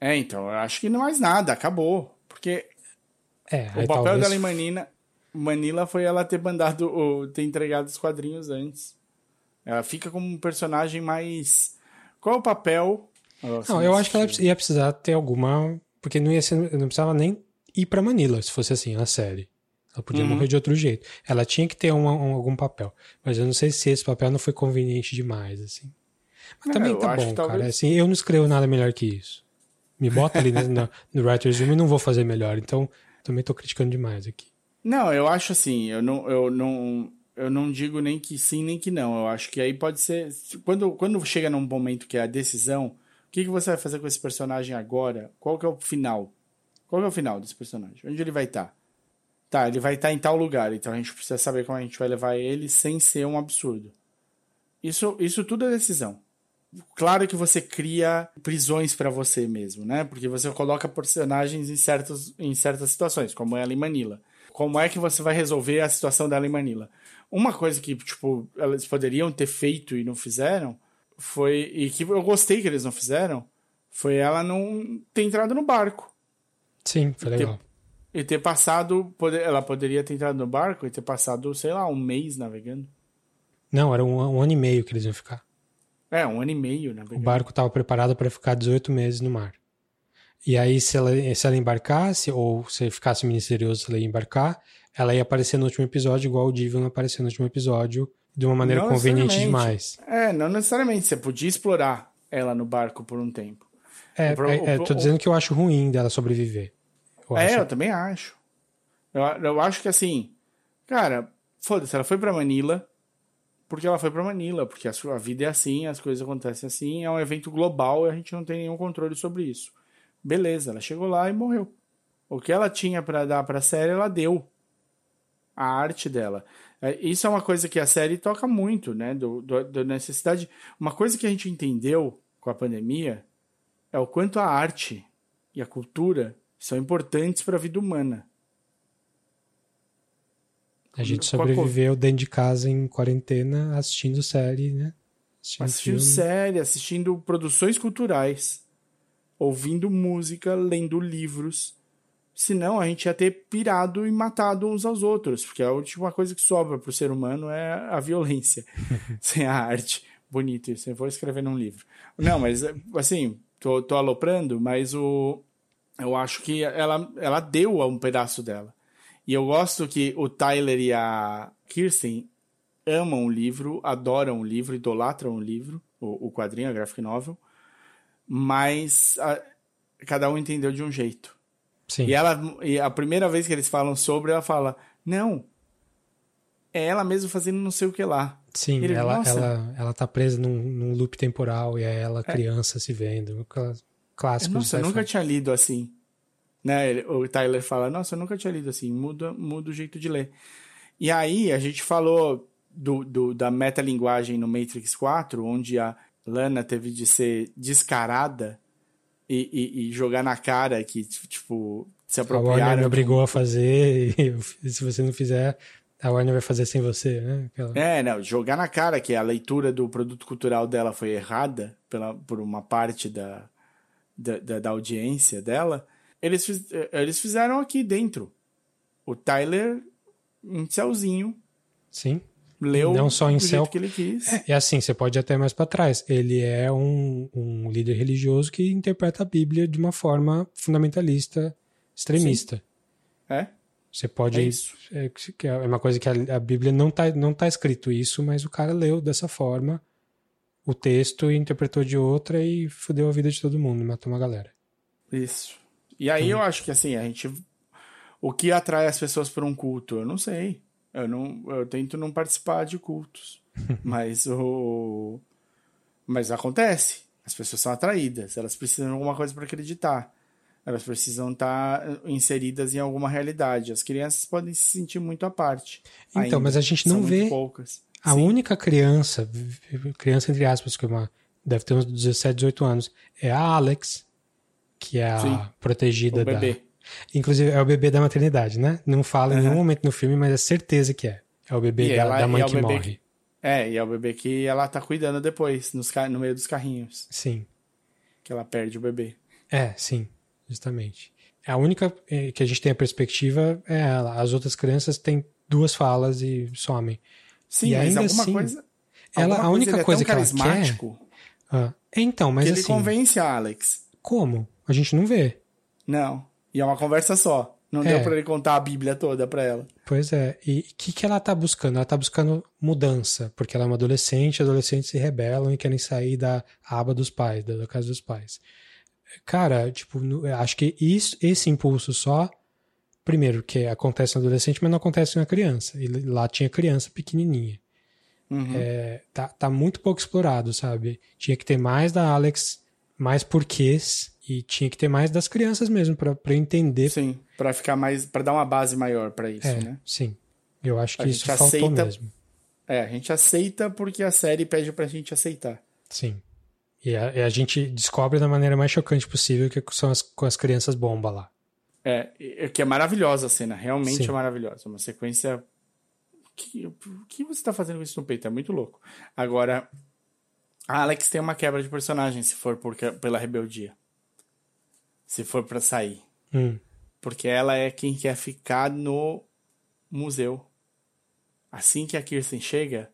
É, então, eu acho que não mais nada, acabou. Porque É, o papel talvez... da Limanina, Manila foi ela ter mandado, o- ter entregado os quadrinhos antes. Ela fica como um personagem mais. Qual é o papel? Não, eu acho que ela ia precisar ter alguma. Porque não ia ser. Não precisava nem ir pra Manila, se fosse assim, a série. Ela podia Uhum. morrer de outro jeito. Ela tinha que ter uma- um- algum papel. Mas eu não sei se esse papel não foi conveniente demais, assim. Mas É, também tá bom, cara. talvez- Assim, eu não escrevo nada melhor que isso. Me bota ali no, no, no Writer's Room e não vou fazer melhor. Então, também tô criticando demais aqui. Não, eu acho assim, eu não, eu não, eu não digo nem que sim nem que não. Eu acho que aí pode ser quando, quando chega num momento que é a decisão, o que, que você vai fazer com esse personagem agora? Qual que é o final? Qual que é o final desse personagem? Onde ele vai estar? Tá, ele vai estar em tal lugar, então a gente precisa saber como a gente vai levar ele sem ser um absurdo. Isso, isso tudo é decisão. Claro que você cria prisões pra você mesmo, né? Porque você coloca personagens em, certos, em certas situações, como ela em Manila. Como é que você vai resolver a situação dela em Manila? Uma coisa que, tipo, eles poderiam ter feito e não fizeram foi. E que eu gostei que eles não fizeram foi ela não ter entrado no barco. Sim, foi legal. E ter passado. poder- Ela poderia ter entrado no barco e ter passado, sei lá, um mês navegando. Não, era um, um ano e meio que eles iam ficar. É, um ano e meio O navegando. barco estava preparado para ficar 18 meses no mar. E aí, se ela, se ela embarcasse, ou se ficasse misterioso se ela ia embarcar, ela ia aparecer no último episódio, igual o Divion apareceu no último episódio, de uma maneira Não conveniente demais. É, não necessariamente. Você podia explorar ela no barco por um tempo. É, pro- é, é, o- tô o- dizendo que eu acho ruim dela sobreviver. Eu é, acho- eu também acho. Eu, eu acho que assim, cara, foda-se, ela foi para Manila porque ela foi para Manila, porque a sua vida é assim, as coisas acontecem assim, é um evento global e a gente não tem nenhum controle sobre isso. Beleza, ela chegou lá e morreu. O que ela tinha para dar para a série, ela deu. A arte dela. É, isso é uma coisa que a série toca muito, né? Do, do, da necessidade. Uma coisa que a gente entendeu com a pandemia é o quanto a arte e a cultura são importantes para a vida humana. A gente sobreviveu dentro de casa em quarentena assistindo série, né? Assistindo, assistindo série, assistindo produções culturais, ouvindo música, lendo livros. Senão a gente ia ter pirado e matado uns aos outros, porque a última coisa que sobra para o ser humano é a violência, sem a arte. Bonito isso, eu vou escrever num livro. Não, mas assim, tô, tô aloprando, mas o, eu acho que ela, ela deu um pedaço dela. E eu gosto que o Tyler e a Kirsten amam o livro, adoram o livro, idolatram o livro, o, o quadrinho, a graphic novel, mas a, cada um entendeu de um jeito. Sim. E ela, e a primeira vez que eles falam sobre, ela fala: Não, é ela mesmo fazendo não sei o que lá. Sim, Ele, ela, ela, ela tá presa num, num, loop temporal e é ela é. criança se vendo. Clássico. Nossa, eu nunca tinha lido assim. Né? O Tyler fala, nossa, eu nunca tinha lido assim, muda, muda o jeito de ler. E aí a gente falou do, do, da metalinguagem no Matrix 4, onde a Lana teve de ser descarada e, e, e jogar na cara que, tipo, se apropriaram. A Warner me obrigou a fazer e se você não fizer, a Warner vai fazer sem você, né? Aquela... É, não, jogar na cara que a leitura do produto cultural dela foi errada pela, por uma parte da, da, da, audiência dela eles, fiz, eles fizeram aqui dentro. O Tyler, um céuzinho. Sim. Leu não só em do céu. que ele quis. É, e assim, você pode ir até mais para trás. Ele é um, um líder religioso que interpreta a Bíblia de uma forma fundamentalista, extremista. Sim. É? Você pode. É, isso. É, é uma coisa que a, a, Bíblia não tá, não tá escrito isso, mas o cara leu dessa forma o texto e interpretou de outra e fudeu a vida de todo mundo, matou uma galera. Isso. E aí hum. eu acho que assim, a gente. O que atrai as pessoas para um culto? Eu não sei. Eu, não, eu tento não participar de cultos. mas o. Mas acontece. As pessoas são atraídas. Elas precisam de alguma coisa para acreditar. Elas precisam estar tá inseridas em alguma realidade. As crianças podem se sentir muito à parte. Então, ainda. mas a gente não vê. Poucas. A Sim. única criança, criança entre aspas, que é uma, deve ter uns 17, 18 anos, é a Alex, que é a Sim, protegida da. Inclusive, é o bebê da maternidade, né? Não fala uhum. em nenhum momento no filme, mas é certeza que é. É o bebê da, ela, da, mãe é que morre. Que, é, e é o bebê que ela tá cuidando depois, nos, no meio dos carrinhos. Sim. Que ela perde o bebê. É, sim, justamente. A única eh, que a gente tem a perspectiva é ela. As outras crianças têm duas falas e somem. Sim, e mas ainda alguma assim, coisa. Ela, a única coisa, coisa é que ela quer. Ah, então, mas que assim. Ele convence a Alex. Como? A gente não vê. Não. E é uma conversa só. Não é. deu para ele contar a Bíblia toda para ela. Pois é. E o que, que ela tá buscando? Ela tá buscando mudança, porque ela é uma adolescente, adolescentes se rebelam e querem sair da aba dos pais, da, casa dos pais. Cara, tipo, acho que isso, esse impulso só, primeiro, que acontece no adolescente, mas não acontece na criança. E lá tinha criança pequenininha. Uhum. É, tá, tá muito pouco explorado, sabe? Tinha que ter mais da Alex, mais porquês e tinha que ter mais das crianças mesmo para entender. Sim, para ficar mais, para dar uma base maior para isso, é, né? Sim. Eu acho que a isso faltou aceita, mesmo. É, a gente aceita porque a série pede pra gente aceitar. Sim. E a, e a gente descobre da maneira mais chocante possível que são as, com as crianças bomba lá. É, que é maravilhosa a cena, realmente Sim. é maravilhosa. Uma sequência. Que, o que você tá fazendo com isso no peito? É muito louco. Agora, a Alex tem uma quebra de personagem se for por, pela rebeldia se for para sair. Hum. Porque ela é quem quer ficar no museu. Assim que a Kirsten chega,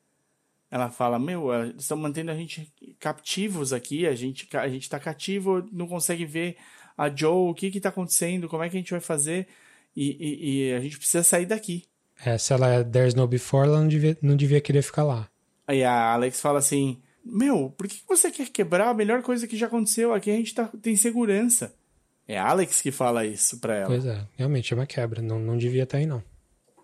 ela fala: Meu, estão mantendo a gente captivos aqui, a gente, a gente tá cativo, não consegue ver a Joe, o que que tá acontecendo, como é que a gente vai fazer, e, e, e a gente precisa sair daqui. É, se ela é There's No Before, ela não devia, não devia querer ficar lá. Aí a Alex fala assim: Meu, por que você quer quebrar a melhor coisa que já aconteceu? Aqui a gente tá, tem segurança. É Alex que fala isso pra ela. Pois é, realmente é uma quebra. Não, não devia estar aí, não.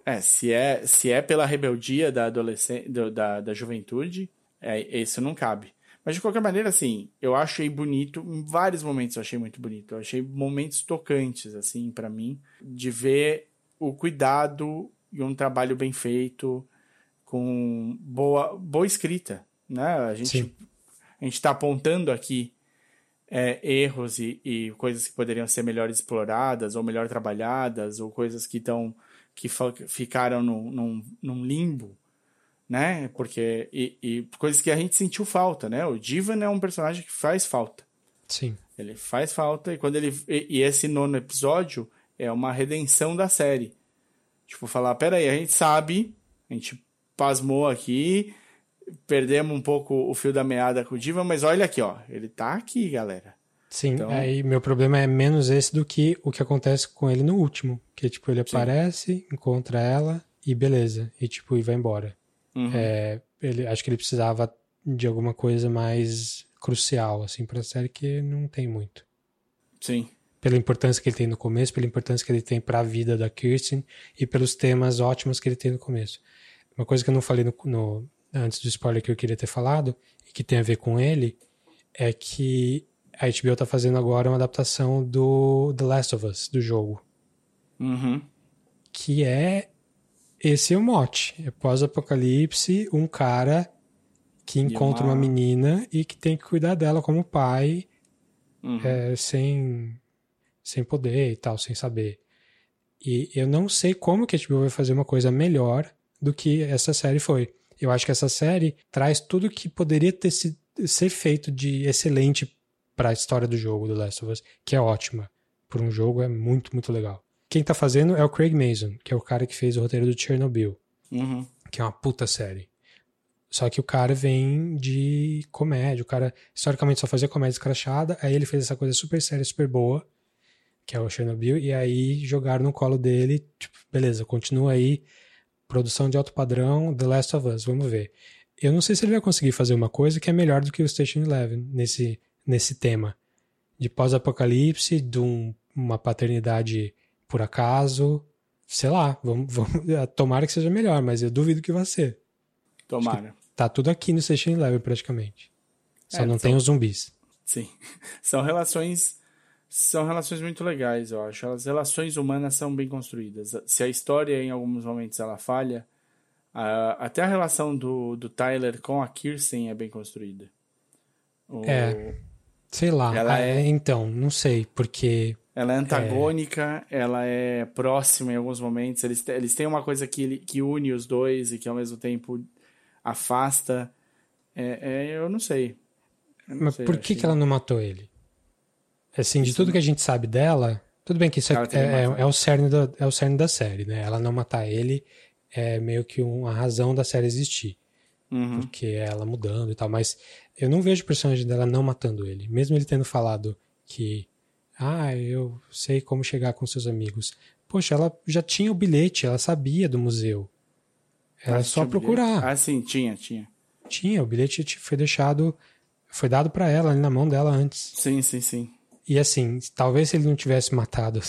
É, se é, se é pela rebeldia da adolescência, da, da juventude, é, isso não cabe. Mas de qualquer maneira, assim, eu achei bonito, em vários momentos eu achei muito bonito. Eu achei momentos tocantes, assim, para mim, de ver o cuidado e um trabalho bem feito, com boa, boa escrita, né? A gente, Sim. a gente tá apontando aqui é, erros e, e, coisas que poderiam ser melhor exploradas ou melhor trabalhadas ou coisas que estão que ficaram num, num, num, limbo, né? Porque e, e, coisas que a gente sentiu falta, né? O Divan é um personagem que faz falta. Sim. Ele faz falta e quando ele e, e esse nono episódio é uma redenção da série. Tipo, falar, peraí, a gente sabe, a gente pasmou aqui, perdemos um pouco o fio da meada com o Diva, mas olha aqui, ó, ele tá aqui, galera. Sim, então... aí meu problema é menos esse do que o que acontece com ele no último, que tipo, ele Sim. aparece, encontra ela e beleza, e tipo, e vai embora. Uhum. É, ele, acho que ele precisava de alguma coisa mais crucial, assim, pra série que não tem muito. Sim. Pela importância que ele tem no começo, pela importância que ele tem para a vida da Kirsten e pelos temas ótimos que ele tem no começo. Uma coisa que eu não falei no, no, antes do spoiler que eu queria ter falado, e que tem a ver com ele, é que a HBO tá fazendo agora uma adaptação do The Last of Us, do jogo. Uhum. Que é. Esse é o mote. É pós-apocalipse, um cara que encontra uma... uma... menina e que tem que cuidar dela como pai, uhum. é, sem, sem poder e tal, sem saber. E eu não sei como que a HBO vai fazer uma coisa melhor do que essa série foi. Eu acho que essa série traz tudo que poderia ter se, ser feito de excelente para a história do jogo do Last of Us, que é ótima. Por um jogo é muito, muito legal. Quem tá fazendo é o Craig Mason, que é o cara que fez o roteiro do Chernobyl, uhum. que é uma puta série. Só que o cara vem de comédia, o cara historicamente só fazia comédia escrachada, aí ele fez essa coisa super séria, super boa, que é o Chernobyl, e aí jogaram no colo dele, tipo, beleza, continua aí, produção de alto padrão, The Last of Us, vamos ver. Eu não sei se ele vai conseguir fazer uma coisa que é melhor do que o Station Eleven nesse, nesse tema de pós-apocalipse, de um, uma paternidade por acaso, sei lá, vamos, vamos, tomara que seja melhor, mas eu duvido que vai ser. Tomara. Tá tudo aqui no Station Eleven praticamente. Só é, não são... tem os zumbis. Sim. São relações são relações muito legais, eu acho. As relações humanas são bem construídas. Se a história, em alguns momentos, ela falha, a, até a relação do, do Tyler com a Kirsten é bem construída. O, é. Sei lá. Ela é, então, não sei, porque. Ela é antagônica, é... ela é próxima em alguns momentos. Eles, eles têm uma coisa que, que une os dois e que ao mesmo tempo afasta. É, é eu não sei. Eu não Mas sei, por que, que ela não matou ele? Assim, de tudo que a gente sabe dela, tudo bem que isso é, é, é, o cerne da, é o cerne da série, né? Ela não matar ele é meio que uma razão da série existir. Uhum. Porque é ela mudando e tal, mas eu não vejo o personagem dela não matando ele. Mesmo ele tendo falado que, ah, eu sei como chegar com seus amigos. Poxa, ela já tinha o bilhete, ela sabia do museu. Era ah, só procurar. Ah, sim, tinha, tinha. Tinha, o bilhete foi deixado, foi dado para ela ali na mão dela antes. Sim, sim, sim. E assim, talvez se ele não tivesse matado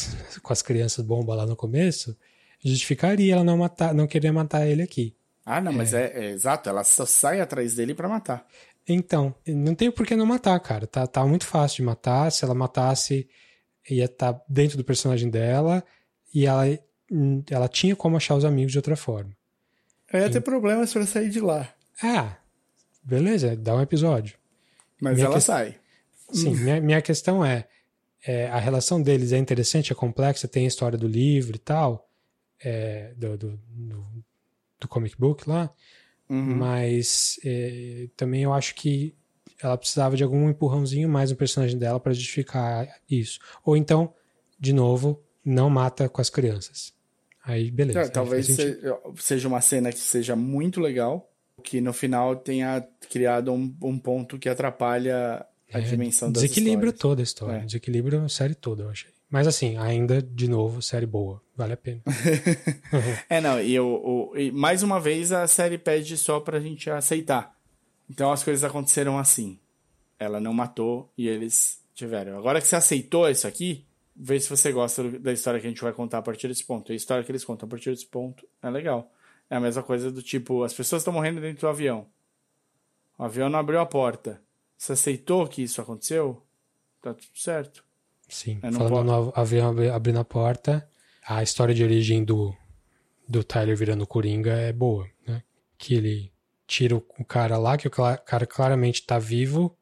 com as crianças bomba lá no começo, justificaria ela não matar, não querer matar ele aqui. Ah, não, é. mas é, é, exato, ela só sai atrás dele para matar. Então, não tem por que não matar, cara. Tá, tá muito fácil de matar. Se ela matasse, ia estar tá dentro do personagem dela e ela, ela tinha como achar os amigos de outra forma. Eu ia ter problemas para sair de lá. Ah, beleza, dá um episódio. Mas minha ela que... sai. Sim, minha, minha questão é, é, a relação deles é interessante, é complexa, tem a história do livro e tal, é, do, do, do, do, comic book lá, uhum. mas é, também eu acho que ela precisava de algum empurrãozinho mais no personagem dela para justificar isso. Ou então, de novo, não mata com as crianças. Aí, beleza. É, talvez seja uma cena que seja muito legal, que no final tenha criado um, um ponto que atrapalha a é, dimensão das Desequilibra histórias. toda a história. É. Desequilibra a série toda, eu achei. Mas assim, ainda, de novo, série boa. Vale a pena. é, não, e, eu, e mais uma vez a série pede só pra gente aceitar. Então as coisas aconteceram assim. Ela não matou e eles tiveram. Agora que você aceitou isso aqui, vê se você gosta da história que a gente vai contar a partir desse ponto. A história que eles contam a partir desse ponto é legal. É a mesma coisa do tipo, as pessoas estão morrendo dentro do avião. O avião não abriu a porta. Você aceitou que isso aconteceu? Tá tudo certo. Sim, falando pode... no avião abrindo a porta, a história de origem do, do Tyler virando Coringa é boa, né? Que ele tira o cara lá, que o cara claramente tá vivo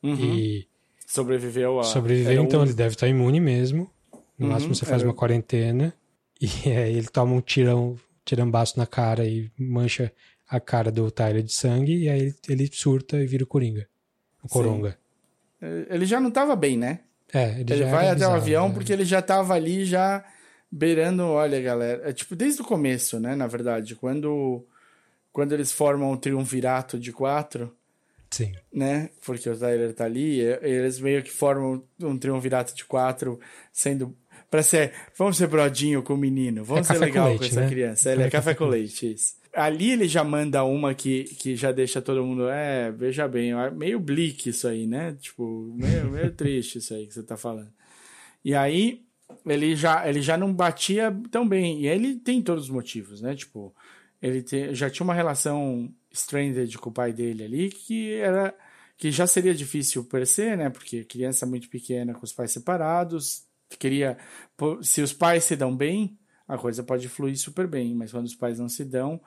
uhum. e... Sobreviveu a... Sobreviveu, então um... ele deve estar tá imune mesmo. No uhum, máximo você faz era... uma quarentena e aí ele toma um tirão, tirambaço na cara e mancha a cara do Tyler de sangue e aí ele surta e vira o Coringa. O Coronga. Sim. Ele já não tava bem, né? É, ele, ele vai até o avião né? porque ele já tava ali já beirando, olha, galera, é tipo desde o começo, né, na verdade, quando quando eles formam um triunvirato de quatro, Sim. Né? Porque o Tyler tá ali, eles meio que formam um triunvirato de quatro, sendo para ser, vamos ser brodinho com o menino, vamos é ser legal com, leite, com essa né? criança. Ele é, é café, café com leite, isso ali ele já manda uma que, que já deixa todo mundo, é, veja bem, meio bleak isso aí, né? Tipo, meio, meio triste isso aí que você tá falando. E aí ele já, ele já não batia tão bem. E ele tem todos os motivos, né? Tipo, ele te, já tinha uma relação stranded com o pai dele ali que era que já seria difícil per se, né? Porque criança muito pequena com os pais separados, queria se os pais se dão bem, a coisa pode fluir super bem, mas quando os pais não se dão,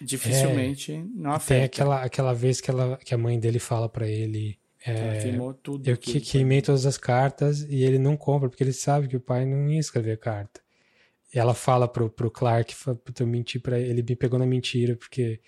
Dificilmente é, não afeta. Tem aquela, aquela vez que, ela, que a mãe dele fala para ele. É, queimou tudo. Eu que, queimei todas as cartas e ele não compra, porque ele sabe que o pai não ia escrever carta. E ela fala pro, pro Clark, eu menti para ele, me pegou na mentira, porque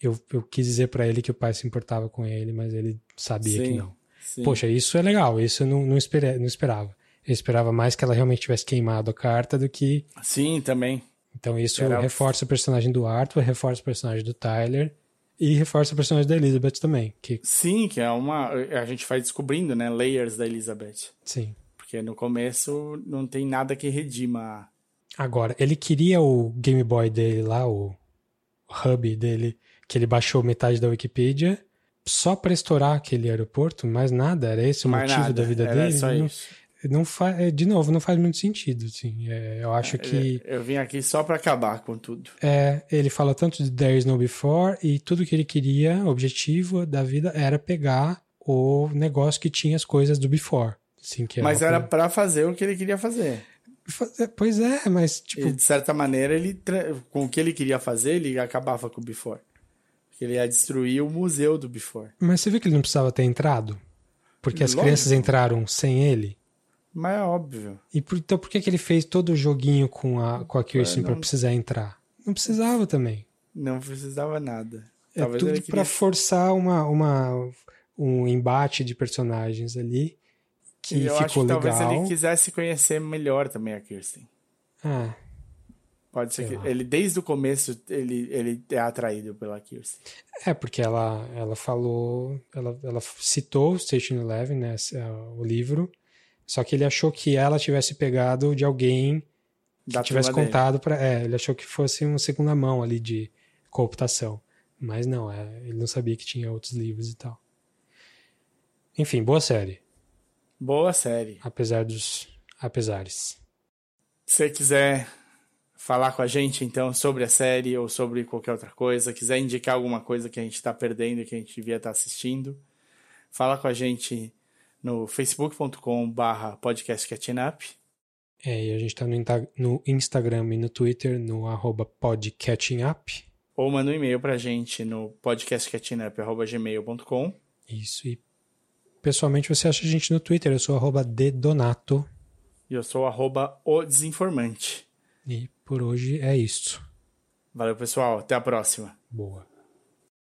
eu, eu quis dizer para ele que o pai se importava com ele, mas ele sabia sim, que não. Sim. Poxa, isso é legal, isso eu não, não, espere, não esperava. Eu esperava mais que ela realmente tivesse queimado a carta do que. Sim, também. Então isso Era... reforça o personagem do Arthur, reforça o personagem do Tyler e reforça o personagem da Elizabeth também. Que... Sim, que é uma. A gente vai descobrindo, né? Layers da Elizabeth. Sim. Porque no começo não tem nada que redima. Agora, ele queria o Game Boy dele lá, o hub dele, que ele baixou metade da Wikipedia só para estourar aquele aeroporto, mais nada, era esse o mais motivo nada. da vida era dele? Só não, isso não faz, é, de novo, não faz muito sentido, assim. É, eu acho é, que. Eu vim aqui só para acabar com tudo. É, ele fala tanto de There is no before e tudo que ele queria, o objetivo da vida era pegar o negócio que tinha as coisas do before. Assim, que mas era para fazer o que ele queria fazer. Pois é, mas tipo. E, de certa maneira, ele com o que ele queria fazer, ele acabava com o before. Porque ele ia destruir o museu do before. Mas você viu que ele não precisava ter entrado? Porque as Lógico. crianças entraram sem ele? Mas é óbvio. E por, então por que, que ele fez todo o joguinho com a, com a Kirsten não... pra precisar entrar? Não precisava também. Não precisava nada. É Talvez tudo queria... para forçar uma, uma, um embate de personagens ali que e eu ficou acho que legal. Talvez ele quisesse conhecer melhor também a Kirsten. Ah. Pode ser que lá. ele desde o começo ele, ele é atraído pela Kirsten. É porque ela ela falou, ela, ela citou Station Eleven, né, o livro só que ele achou que ela tivesse pegado de alguém que da tivesse contado para, é, ele achou que fosse uma segunda mão ali de cooptação. Mas não, é, ele não sabia que tinha outros livros e tal. Enfim, boa série. Boa série. Apesar dos apesares. Se você quiser falar com a gente então sobre a série ou sobre qualquer outra coisa, quiser indicar alguma coisa que a gente está perdendo e que a gente devia estar tá assistindo, fala com a gente no facebook.com barra podcastcatchingup. É, e a gente está no, no, Instagram e no Twitter no arroba podcatchingup. Ou manda um e-mail pra gente no podcastcatchingup.gmail.com Isso, e pessoalmente você acha a gente no Twitter, eu sou arroba dedonato. E eu sou arroba o desinformante. E por hoje é isso. Valeu, pessoal. Até a próxima. Boa.